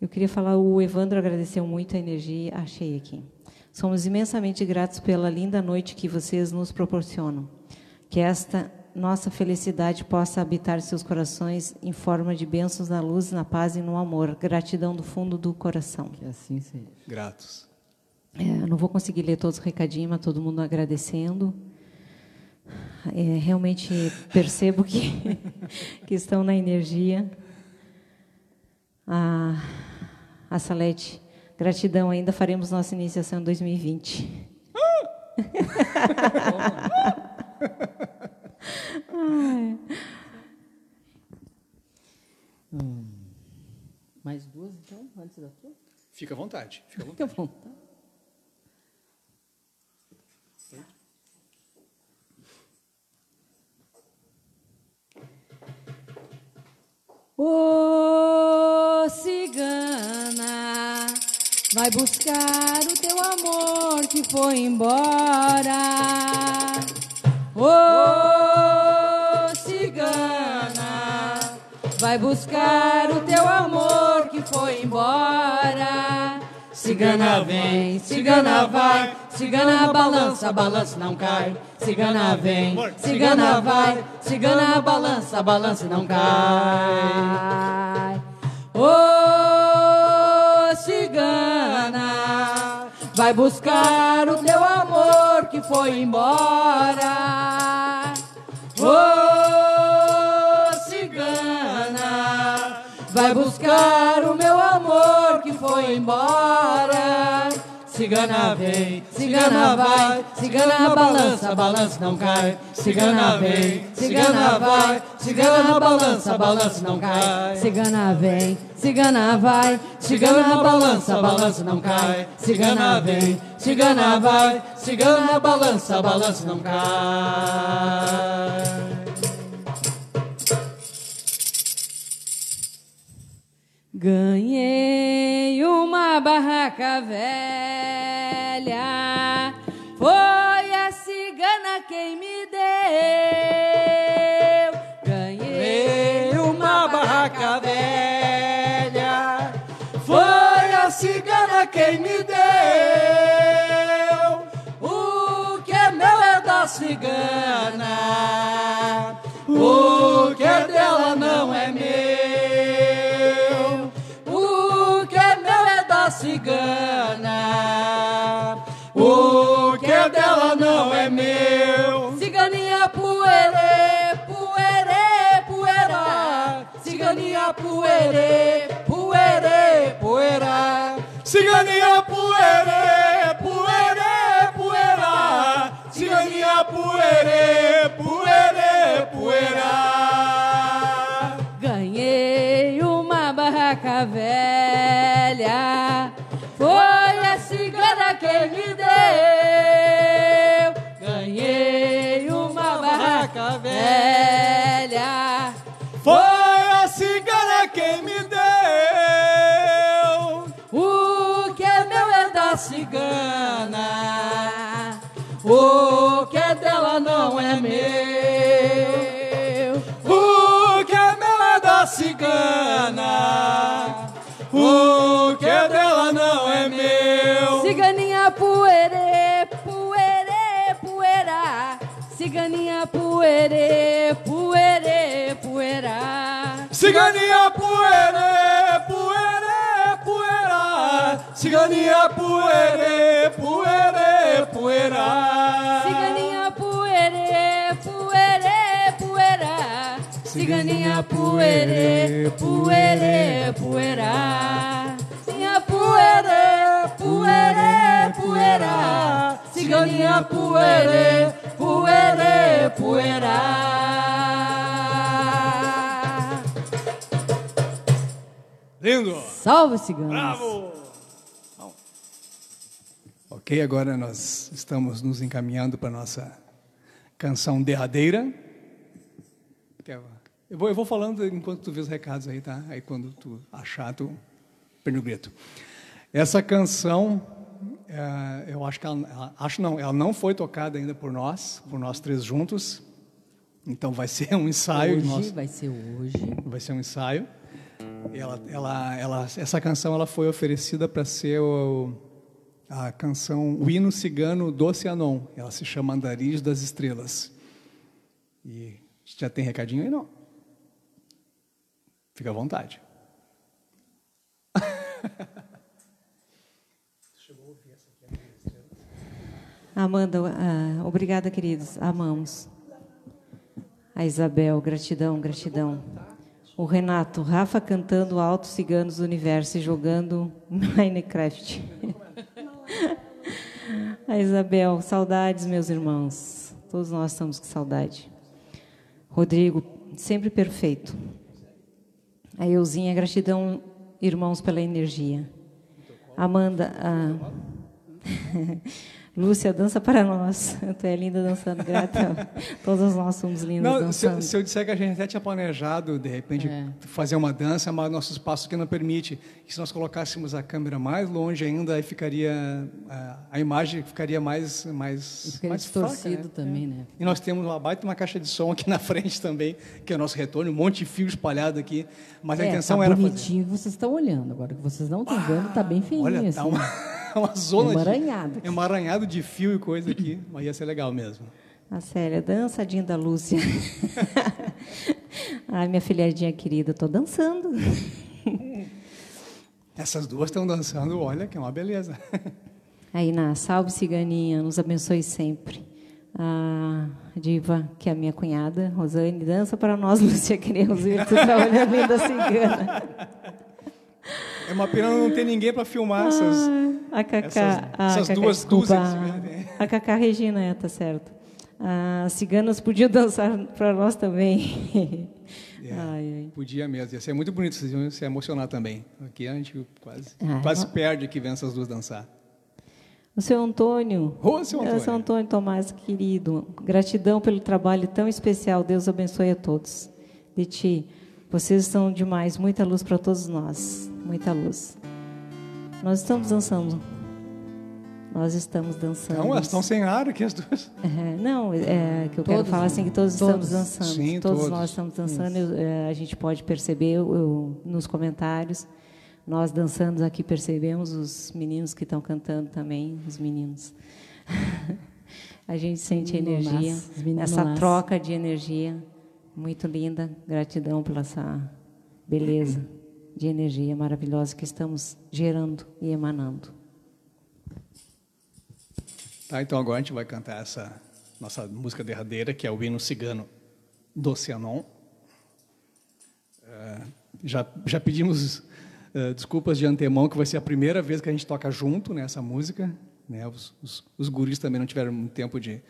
Eu queria falar, o Evandro agradeceu muito a energia. Achei aqui. Somos imensamente gratos pela linda noite que vocês nos proporcionam. Que esta nossa felicidade possa habitar seus corações em forma de bênçãos na luz, na paz e no amor. Gratidão do fundo do coração. Que assim seja. Gratos. É, não vou conseguir ler todos os recadinhos, mas todo mundo agradecendo. É, realmente percebo que, que estão na energia. A, a Salete, gratidão, ainda faremos nossa iniciação em 2020. Ai. Mais duas, então, antes da tua? Fica à vontade. Fica à vontade. Fica à vontade. Ô cigana, vai buscar o teu amor que foi embora. Ô cigana, vai buscar o teu amor que foi embora. Cigana vem, cigana vai, cigana balança, balança não cai. Cigana vem, cigana vai, cigana balança, balança não cai. Ô cigana, vai buscar o teu amor que foi embora. Ô cigana, vai buscar o meu amor foi embora. cigana vem, cigana vai, cigana balança, balança não cai. Cigana vem, cigana vai, cigana balança, balança não cai. Cigana vem, cigana vai, Cigana balança, balança não cai. Cigana vem, cigana vai, cigana balança, balança não cai. Ganhei uma barraca velha, foi a cigana quem me deu. Ganhei uma barraca velha, foi a cigana quem me deu. O que é meu é da cigana, o que é dela não é meu. Cigana, o que é dela não é meu. Ciganinha puerê, puerê, puerá. Ciganinha puerê, puerê, poeira. Ciganinha puerê, puerê, poeira. Ciganinha puerê, puerê, poeira. Da cigana. O que é dela não é meu. O que é meu é da cigana. O que é dela não é meu. ciganinha puerê, puerê, puerá. Ciganinha puerê, puerê, puerá. Ciganinha puerê, puerê, poeira. Ciganinha puerê, puerê, poeira. Ciganinha puerê, puerê, puerá. Ciganinha puerê, puerê, puerá. Ciganinha puerê, puerê, puerá. Ciganinha puerê, puerê, poeira. Lindo! Salve ciganos. Bravo! Ok, agora nós estamos nos encaminhando para a nossa canção derradeira. Eu vou, eu vou falando enquanto tu vê os recados aí, tá? Aí quando tu achar, tu perde o grito. Essa canção, é, eu acho que ela, ela- acho não, ela não foi tocada ainda por nós, por nós três juntos. Então vai ser um ensaio. Hoje nosso- vai ser hoje. vai ser um ensaio. Ela, ela, ela, essa canção ela foi oferecida para ser o, a canção, o hino cigano do Cianon. Ela se chama Andarilhos das Estrelas. E já tem recadinho aí não? Fica à vontade. Amanda, ah, obrigada, queridos. Amamos. A Isabel, gratidão, gratidão. O Renato, Rafa cantando Altos Ciganos do Universo e jogando Minecraft. A Isabel, saudades, meus irmãos. Todos nós estamos com saudade. Rodrigo, sempre perfeito. A Euzinha, gratidão, irmãos, pela energia. Amanda, ah, Lúcia, dança para nós. Tu é linda dançando, gratidão. Todos nós somos lindos Não, se, dançando. se eu disser que a gente até tinha planejado, de repente, fazer uma dança, mas nosso espaço aqui não permite. E se nós colocássemos a câmera mais longe ainda, aí ficaria a, a imagem ficaria mais mais Fica mais distorcido fraca, né? também, né? E nós temos uma baita uma caixa de som aqui na frente também, que é o nosso retorno, um monte de fio espalhado aqui. Mas a é, intenção tá era fazer. bonitinho, vocês estão olhando. Agora que vocês não estão vendo, tá bem feinho. Olha, assim. tá uma, uma zona Emaranhado. de emaranhado de fio e coisa aqui, mas ia ser legal mesmo. A Célia, dançadinha da Lúcia. Ai, minha filhadinha querida, estou dançando. Essas duas estão dançando, olha que é uma beleza. Aí, na salve ciganinha, nos abençoe sempre. A diva, que é a minha cunhada, Rosane, dança para nós, Lúcia, queremos ver tu trabalhando linda cigana. É uma pena não ter ninguém para filmar essas. A Cacá, a essas Cacá, duas desculpa, dúzias. A Cacá Regina, é, tá certo. As ciganas podiam dançar para nós também. É, Ai, ai. Podia mesmo. Ia ser muito bonito, vocês iam se emocionar também. Aqui a gente quase, Ah, quase ó. perde que vem essas duas dançar. O seu Antônio. Ô, seu É, Antônio. seu Antônio Tomás, querido. Gratidão pelo trabalho tão especial. Deus abençoe a todos. De ti, vocês são demais. Muita luz para todos nós. Muita luz. Nós estamos dançando. Nós estamos dançando. Não, elas estão sem ar aqui, as duas. É, não, é que eu quero Todos, falar assim que todos, todos. estamos dançando. Sim, todos, todos. nós estamos dançando. eu- é, a gente pode perceber eu- nos comentários. Nós dançando aqui percebemos os meninos que estão cantando também, os meninos. a gente sente energia, essa troca de energia muito linda. Gratidão pela essa beleza de energia maravilhosa que estamos gerando e emanando. Tá, então agora a gente vai cantar essa nossa música derradeira, que é o hino cigano do Oceanon. Eh, já, já pedimos eh, desculpas de antemão, que vai ser a primeira vez que a gente toca junto nessa música. Né? Os, os, os guris também não tiveram muito tempo de,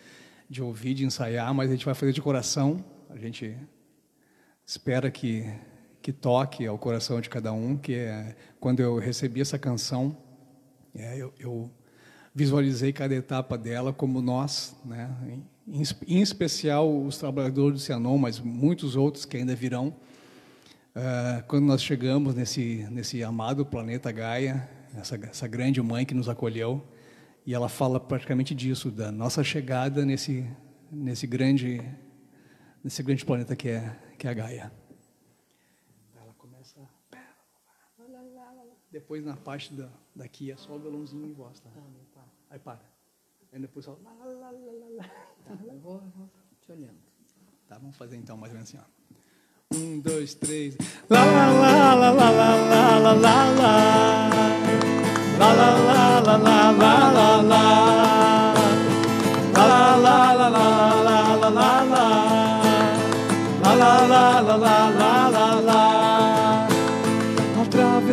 de ouvir, de ensaiar, mas a gente vai fazer de coração. A gente espera que, que toque ao coração de cada um, que é, quando eu recebi essa canção, é, eu, eu visualizei cada etapa dela como nós, né? em, em especial os trabalhadores do Cianon, mas muitos outros que ainda virão. Ah, quando nós chegamos nesse, nesse amado planeta Gaia, essa, essa grande mãe que nos acolheu, e ela fala praticamente disso, da nossa chegada nesse, nesse, grande, nesse grande planeta que é, que é a Gaia. Ela começa. Depois na parte da, daqui é só o violãozinho e voz, tá? Aí para. Aí depois só. lá, lá, lá, lá, lá, lá. Eu vou, eu vou te olhando. Tá, vamos fazer então mais ou menos assim, ó. Um, dois, três. Lá, lá, lá, lá, lá, lá, lá, lá, lá, lá. Lá, lá, lá, lá, lá, lá, lá, lá. Lá, lá, lá, lá, lá, lá, lá, lá, lá. Lá, lá, lá, lá, lá, lá, lá,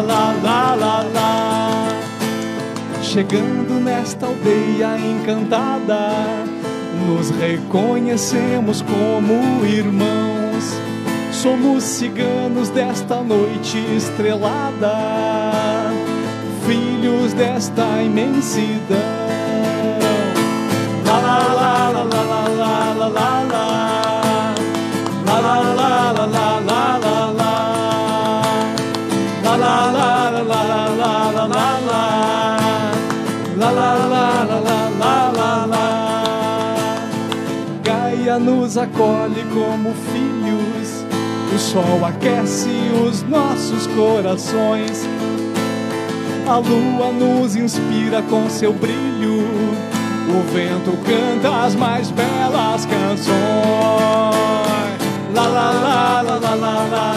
lá lá lá lá Chegando nesta aldeia encantada, nos reconhecemos como irmãos. Somos ciganos desta noite estrelada, filhos desta imensidão. Lá lá lá lá lá lá lá lá lá Gaia nos acolhe como filhos O sol aquece os nossos corações A lua nos inspira com seu brilho O vento canta as mais belas canções la la la la la la la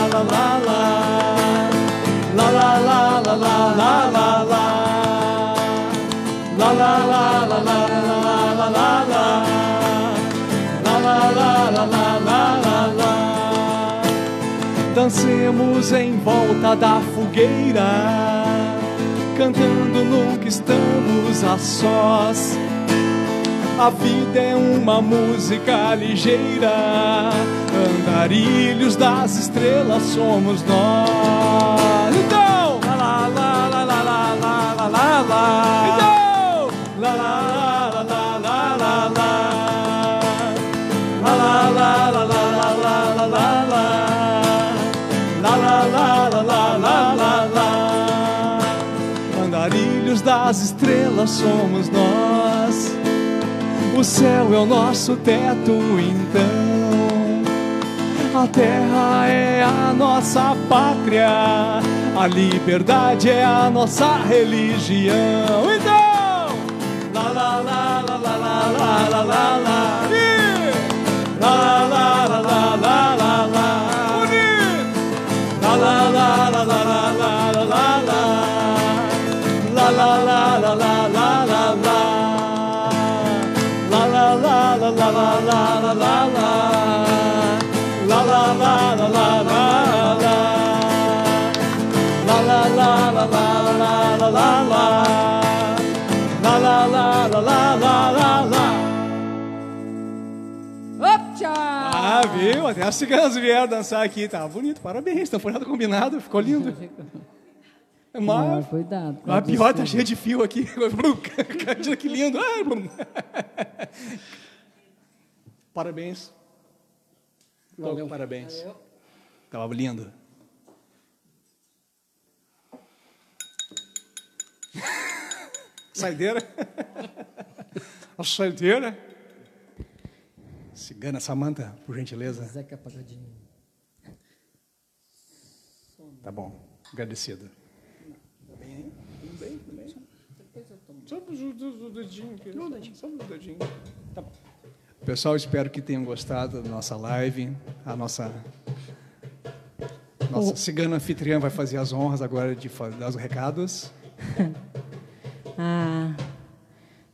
La la la la la la la la La Dancemos em volta da fogueira Cantando nunca estamos a sós a vida é uma música ligeira, andarilhos das estrelas somos nós. Então, lá lá lá lá lá lá lá lá lá. Das estrelas somos nós. O céu é o nosso teto, então. A terra é a nossa pátria. A liberdade é a nossa religião. Então, lá lá lá lá lá lá lá lá Ah, viu? Até as ciganas vieram dançar aqui. Tá bonito, parabéns. Não foi nada combinado, ficou lindo. Ah, Mas, cuidado. a pior tá cheia de fio aqui. Que lindo. Parabéns. Valeu. Parabéns. Tava lindo. Saideira. A saideira. Cigana Samanta, por gentileza. Zeca Pagodinho. Tá bom, agradecido. Tudo bem, tudo bem. Só o dedinho aqui. Só o dedinho. Tá bom. Pessoal, espero que tenham gostado da nossa live. A nossa nossa cigana anfitriã vai fazer as honras agora de dar os recados. Ah,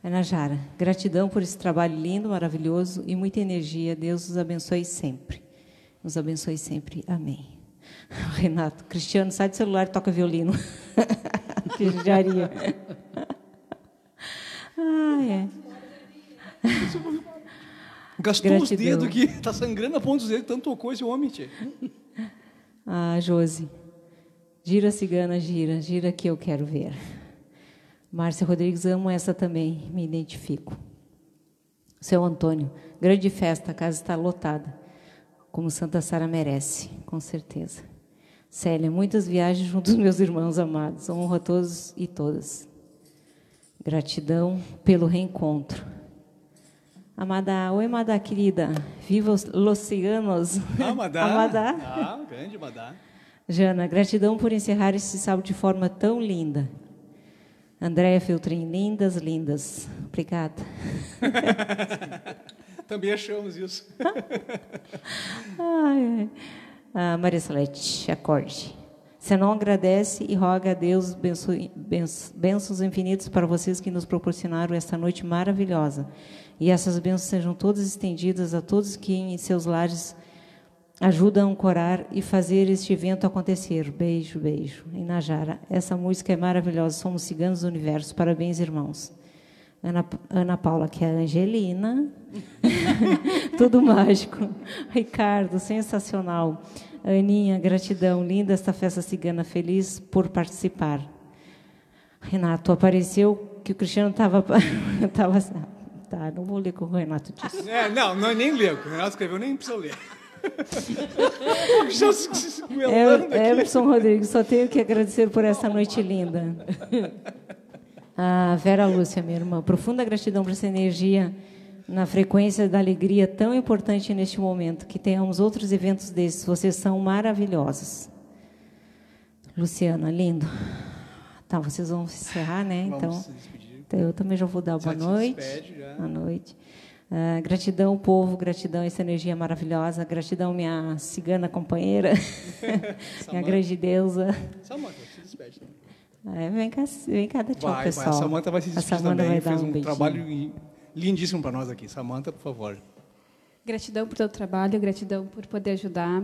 Ana Jara, gratidão por esse trabalho lindo, maravilhoso e muita energia. Deus nos abençoe sempre. Nos abençoe sempre. Amém. Renato, Cristiano, sai do celular e toca violino. que judiaria. Ah, é. Gastou os Gratidão. dedos aqui, tá sangrando a ponta dos dedos, tanto tocou esse homem, tia. Ah, Josi. Gira, cigana, gira. Gira que eu quero ver. Márcia Rodrigues, amo essa também. Me identifico. Seu Antônio, grande festa, a casa está lotada. Como Santa Sara merece, com certeza. Célia, muitas viagens junto aos meus irmãos amados. Honro a todos e todas. Gratidão pelo reencontro. Amada, oi, Amada querida. Viva os los ciganos. Ah. Amadá. Ah, grande Madá. Jana, gratidão por encerrar esse sábado de forma tão linda. Andréia Filtrin, lindas, lindas. Obrigada. Também achamos isso. Ai. Ah, Maria Salete, acorde. Você não agradece e roga a Deus bênçãos infinitas para vocês que nos proporcionaram esta noite maravilhosa. E essas bênçãos sejam todas estendidas a todos que em seus lares ajudam a ancorar e fazer este evento acontecer. Beijo, beijo. Em Najara, essa música é maravilhosa. Somos ciganos do universo. Parabéns, irmãos. Ana, Ana Paula, que é a Angelina. Tudo mágico. Ricardo, sensacional. Aninha, gratidão. Linda esta festa cigana. Feliz por participar. Renato, apareceu que o Cristiano estava. Tá, não vou ler o que o Renato disse. É, não, não nem leu. O Renato escreveu, nem precisa ler. Já se- É. Emerson Rodrigues, só tenho que agradecer por essa noite linda. A Vera Lúcia, minha irmã, profunda gratidão por essa energia na frequência da alegria tão importante neste momento. Que tenhamos outros eventos desses. Vocês são maravilhosos. Luciana, lindo. Tá, vocês vão encerrar, né? Vamos Então, então eu também já vou dar boa noite. despede, já. Boa noite. Ah, gratidão, povo, gratidão, essa energia maravilhosa. Gratidão, minha cigana companheira, minha grande deusa. Samanta, se despede. também. É, vem cá, vem cá dar tchau, Vai, pessoal. vai. A Samanta vai se A despedir Samanta também. vai dar Fez um um, trabalho lindíssimo para nós aqui. Samanta, por favor. Gratidão por todo o trabalho, gratidão por poder ajudar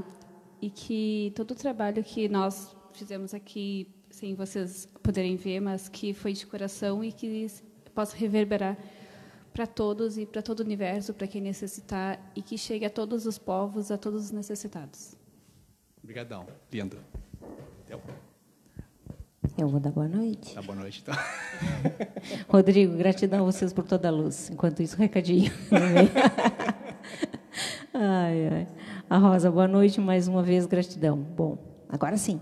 e que todo o trabalho que nós fizemos aqui, sem vocês poderem ver, mas que foi de coração e que possa reverberar para todos e para todo o universo, para quem necessitar e que chegue a todos os povos, a todos os necessitados. Obrigadão. Lindo. Então, Eu vou dar boa noite. tá, boa noite. Então. Rodrigo, gratidão a vocês por toda a luz. Enquanto isso, recadinho. ai, ai. A Rosa, boa noite mais uma vez, gratidão. Bom, agora sim.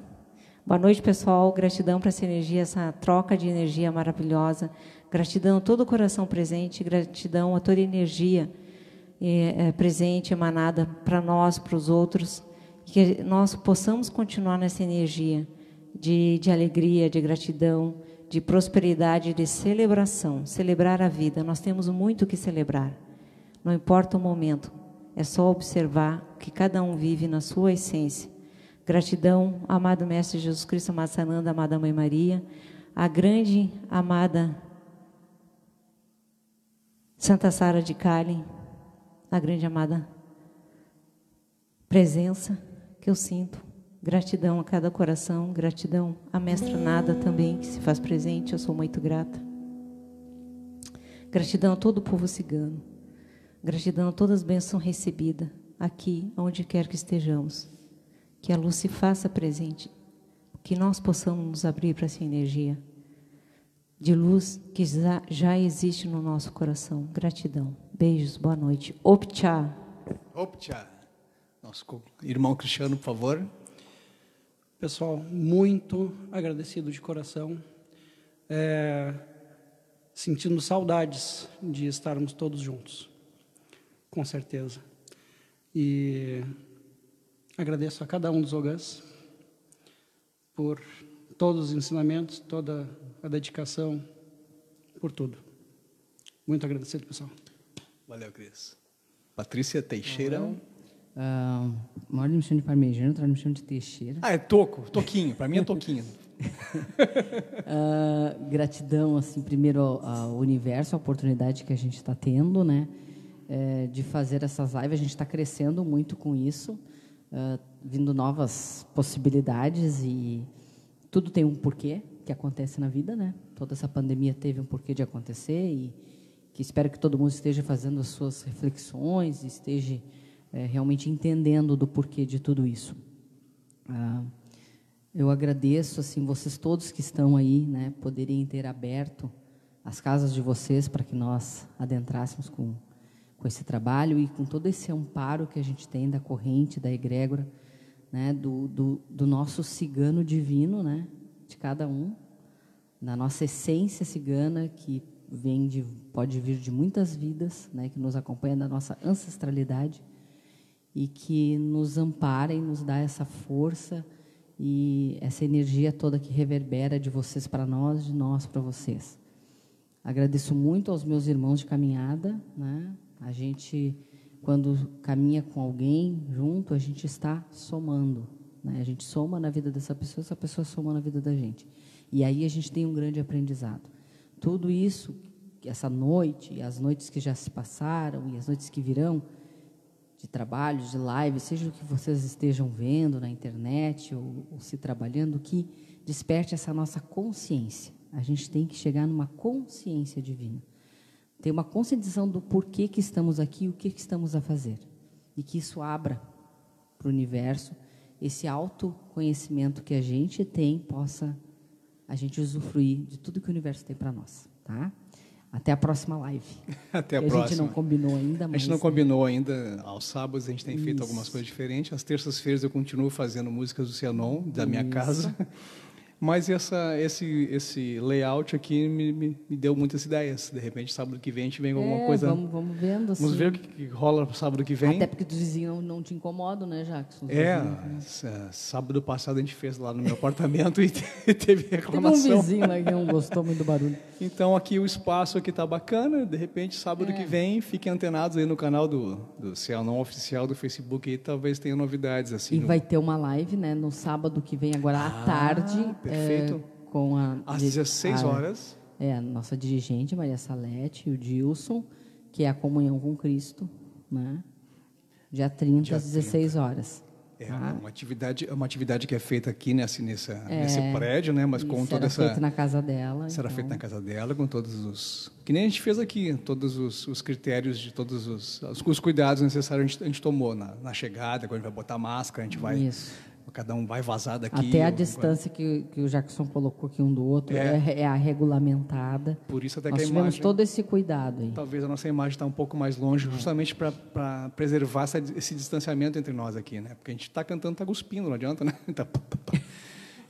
Boa noite, pessoal. Gratidão para essa energia, essa troca de energia maravilhosa. Gratidão a todo o coração presente. Gratidão a toda a energia eh, eh, presente, emanada para nós, para os outros. Que nós possamos continuar nessa energia de, de alegria, de gratidão, de prosperidade, de celebração. Celebrar a vida. Nós temos muito que celebrar. Não importa o momento, é só observar que cada um vive na sua essência. Gratidão, amado Mestre Jesus Cristo, amada Sananda, amada Mãe Maria, a grande amada Santa Sara de Cali, a grande amada presença que eu sinto. Gratidão a cada coração, gratidão à Mestra Nada também, que se faz presente, eu sou muito grata. Gratidão a todo o povo cigano. Gratidão a todas as bênçãos recebidas aqui, onde quer que estejamos. Que a luz se faça presente, que nós possamos nos abrir para essa energia de luz que já, já existe no nosso coração. Gratidão. Beijos, boa noite. Optcha. Optcha. Nosso irmão Cristiano, por favor. Pessoal, muito agradecido de coração. É, sentindo saudades de estarmos todos juntos, com certeza. E agradeço a cada um dos ogãs por todos os ensinamentos, toda a dedicação, por tudo. Muito agradecido, pessoal. Valeu, Cris. Patrícia Teixeira. Uh, maior me chama de parmegiana, outra me chama de Teixeira. Ah, é toco, toquinho. Para mim é toquinho. uh, gratidão, assim, primeiro ao, ao, universo, a oportunidade que a gente está tendo, né, é, de fazer essas lives. A gente está crescendo muito com isso, uh, vindo novas possibilidades e tudo tem um porquê que acontece na vida, né? Toda essa pandemia teve um porquê de acontecer e que espero que todo mundo esteja fazendo as suas reflexões, esteja é, realmente entendendo do porquê de tudo isso. Ah, eu agradeço assim vocês todos que estão aí, né, poderem ter aberto as casas de vocês para que nós adentrássemos com com esse trabalho e com todo esse amparo que a gente tem da corrente, da egrégora, né, do, do, do nosso cigano divino, né, de cada um, da nossa essência cigana que vem de, pode vir de muitas vidas, né, que nos acompanha da nossa ancestralidade e que nos ampara e nos dá essa força e essa energia toda que reverbera de vocês para nós, de nós para vocês. Agradeço muito aos meus irmãos de caminhada, né? A gente quando caminha com alguém junto, a gente está somando. Né? A gente soma na vida dessa pessoa, essa pessoa soma na vida da gente. E aí a gente tem um grande aprendizado. Tudo isso, essa noite, e as noites que já se passaram, e as noites que virão, de trabalho, de live, seja o que vocês estejam vendo na internet ou, ou se trabalhando, que desperte essa nossa consciência. A gente tem que chegar numa consciência divina ter uma conscientização do porquê que estamos aqui e o que, que estamos a fazer. E que isso abra para o universo esse autoconhecimento que a gente tem, possa a gente usufruir de tudo que o universo tem para nós. Tá? Até a próxima live. Até a, a próxima. A gente não combinou ainda. Mas... A gente não combinou ainda. Aos sábados a gente tem Isso. feito algumas coisas diferentes. Às terças-feiras eu continuo fazendo músicas do Cianon, da minha Isso. casa. Mas essa, esse, esse layout aqui me, me, me, deu muitas ideias. De repente, sábado que vem, a gente vem com alguma é, coisa. Vamos, vamos vendo. Assim. Vamos ver o que, que rola sábado que vem. Até porque os vizinhos não, te incomodam, né, Jackson? É, vizinhos, né? sábado passado a gente fez lá no meu apartamento e teve reclamação. Teve um vizinho lá que não gostou muito do barulho. Então, aqui o espaço aqui está bacana. De repente, sábado é. que vem, fiquem antenados aí no canal do, do Céu Não Oficial do Facebook. E talvez tenha novidades. assim. E no... vai ter uma live né, no sábado que vem, agora à ah, tarde. Perfeito. É com a às 16 a, horas. É, a nossa dirigente Maria Salete e o Dilson, que é a comunhão com Cristo, né? Dia 30 Dia às 16 30. horas. É tá? uma atividade, uma atividade que é feita aqui nesse, nessa, é, nesse prédio, né? Mas com toda essa. Será feita na casa dela. Será então. feita na casa dela, com todos os. Que nem a gente fez aqui, todos os, os critérios de todos os, os, os cuidados necessários a gente, a gente tomou na, na, chegada, quando a gente vai botar máscara, a gente vai. Isso cada um vai vazar daqui. Até a distância que, que o Jackson colocou aqui um do outro é, é, é a regulamentada. Por isso até Nós que a imagem, todo esse cuidado aí. Talvez a nossa imagem está um pouco mais longe, justamente para preservar essa, esse distanciamento entre nós aqui, né? Porque a gente está cantando, está cuspindo, não adianta, né? Tá,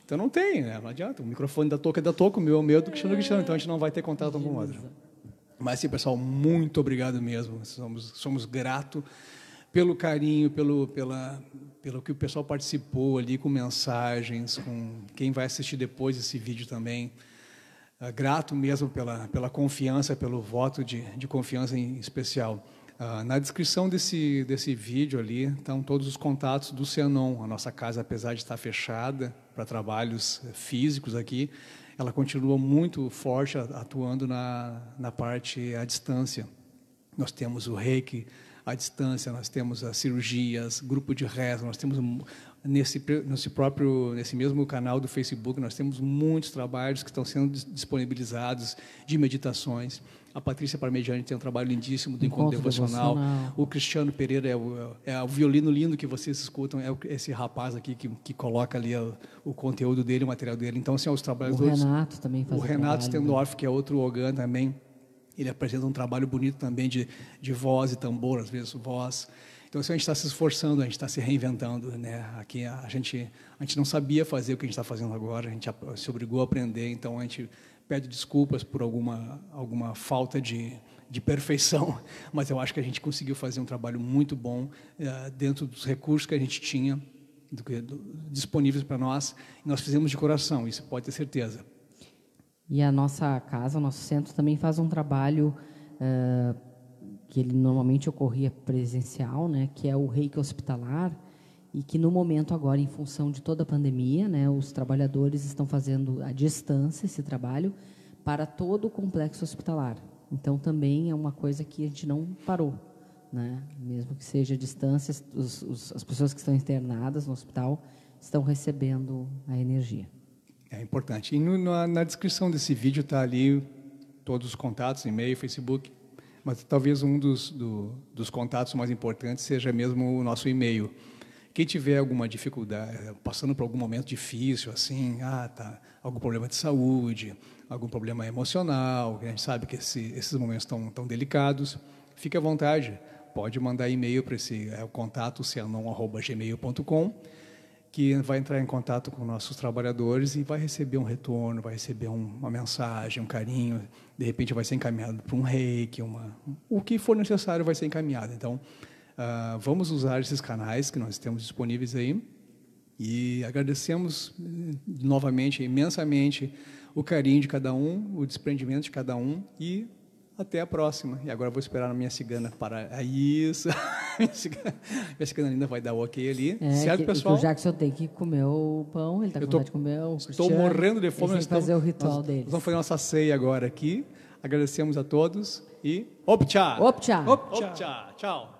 então não tem, né? Não adianta. O microfone da toca é da toca, o meu é o meu, do Cristiano é Cristiano, então a gente não vai ter contato um com o outro. Mas sim, pessoal, muito obrigado mesmo. Somos, somos gratos pelo carinho, pelo, pela, pelo que o pessoal participou ali com mensagens, com quem vai assistir depois esse vídeo também. Uh, grato mesmo pela, pela confiança, pelo voto de, de confiança em especial. Uh, na descrição desse, desse vídeo ali estão todos os contatos do Cianon. A nossa casa, apesar de estar fechada para trabalhos físicos aqui, ela continua muito forte atuando na, na parte à distância. Nós temos o reiki à distância, nós temos as cirurgias, grupo de reza, nós temos nesse, nesse próprio, nesse mesmo canal do Facebook, nós temos muitos trabalhos que estão sendo disponibilizados de meditações. A Patrícia Parmegiani tem um trabalho lindíssimo do Encontro, Encontro devocional. devocional. O Cristiano Pereira é o, é o, violino lindo que vocês escutam, é esse rapaz aqui que, que coloca ali o, o, conteúdo dele, o material dele. Então, assim, os trabalhos... O Renato também faz O Renato Stendorf, que é outro Ogan também, ele apresenta um trabalho bonito também de, de voz e tambor, às vezes voz. Então, assim, a gente está se esforçando, a gente está se reinventando. Né? Aqui a gente, a gente não sabia fazer o que a gente está fazendo agora, a gente se obrigou a aprender, então a gente pede desculpas por alguma, alguma falta de, de perfeição, mas eu acho que a gente conseguiu fazer um trabalho muito bom uh, dentro dos recursos que a gente tinha do, do, disponíveis para nós. E nós fizemos de coração, isso pode ter certeza. E a nossa casa, o nosso centro também faz um trabalho uh, que ele normalmente ocorria presencial, né, que é o reiki hospitalar, e que no momento agora, em função de toda a pandemia, né, os trabalhadores estão fazendo à distância esse trabalho para todo o complexo hospitalar. Então também é uma coisa que a gente não parou, né? Mesmo que seja à distância, os, os, as pessoas que estão internadas no hospital estão recebendo a energia. É importante. E no, na, na, descrição desse vídeo está ali todos os contatos, e-mail, Facebook, mas talvez um dos, do, dos contatos mais importantes seja mesmo o nosso e-mail quem tiver alguma dificuldade, passando por algum momento difícil, assim, ah, tá, algum problema de saúde, algum problema emocional, a gente sabe que esse, esses momentos estão tão delicados, fique à vontade, pode mandar e-mail para esse é, contato cianon@gmail.com, que vai entrar em contato com nossos trabalhadores e vai receber um retorno, vai receber um, uma mensagem, um carinho, de repente vai ser encaminhado para um reiki, uma, o que for necessário vai ser encaminhado. Então, Uh, vamos usar esses canais que nós temos disponíveis aí e agradecemos eh, novamente, imensamente, o carinho de cada um, o desprendimento de cada um e até a próxima. E agora vou esperar a minha cigana para. É isso. minha cigana ainda vai dar o ok ali. É, certo, que, pessoal? Que o Jackson tem que comer o pão, ele está com vontade de comer o Estou morrendo de fome. Nós fazer o ritual. Nós vamos fazer nossa ceia agora aqui. Agradecemos a todos e. Optcha! Optcha! Optcha! Tchau!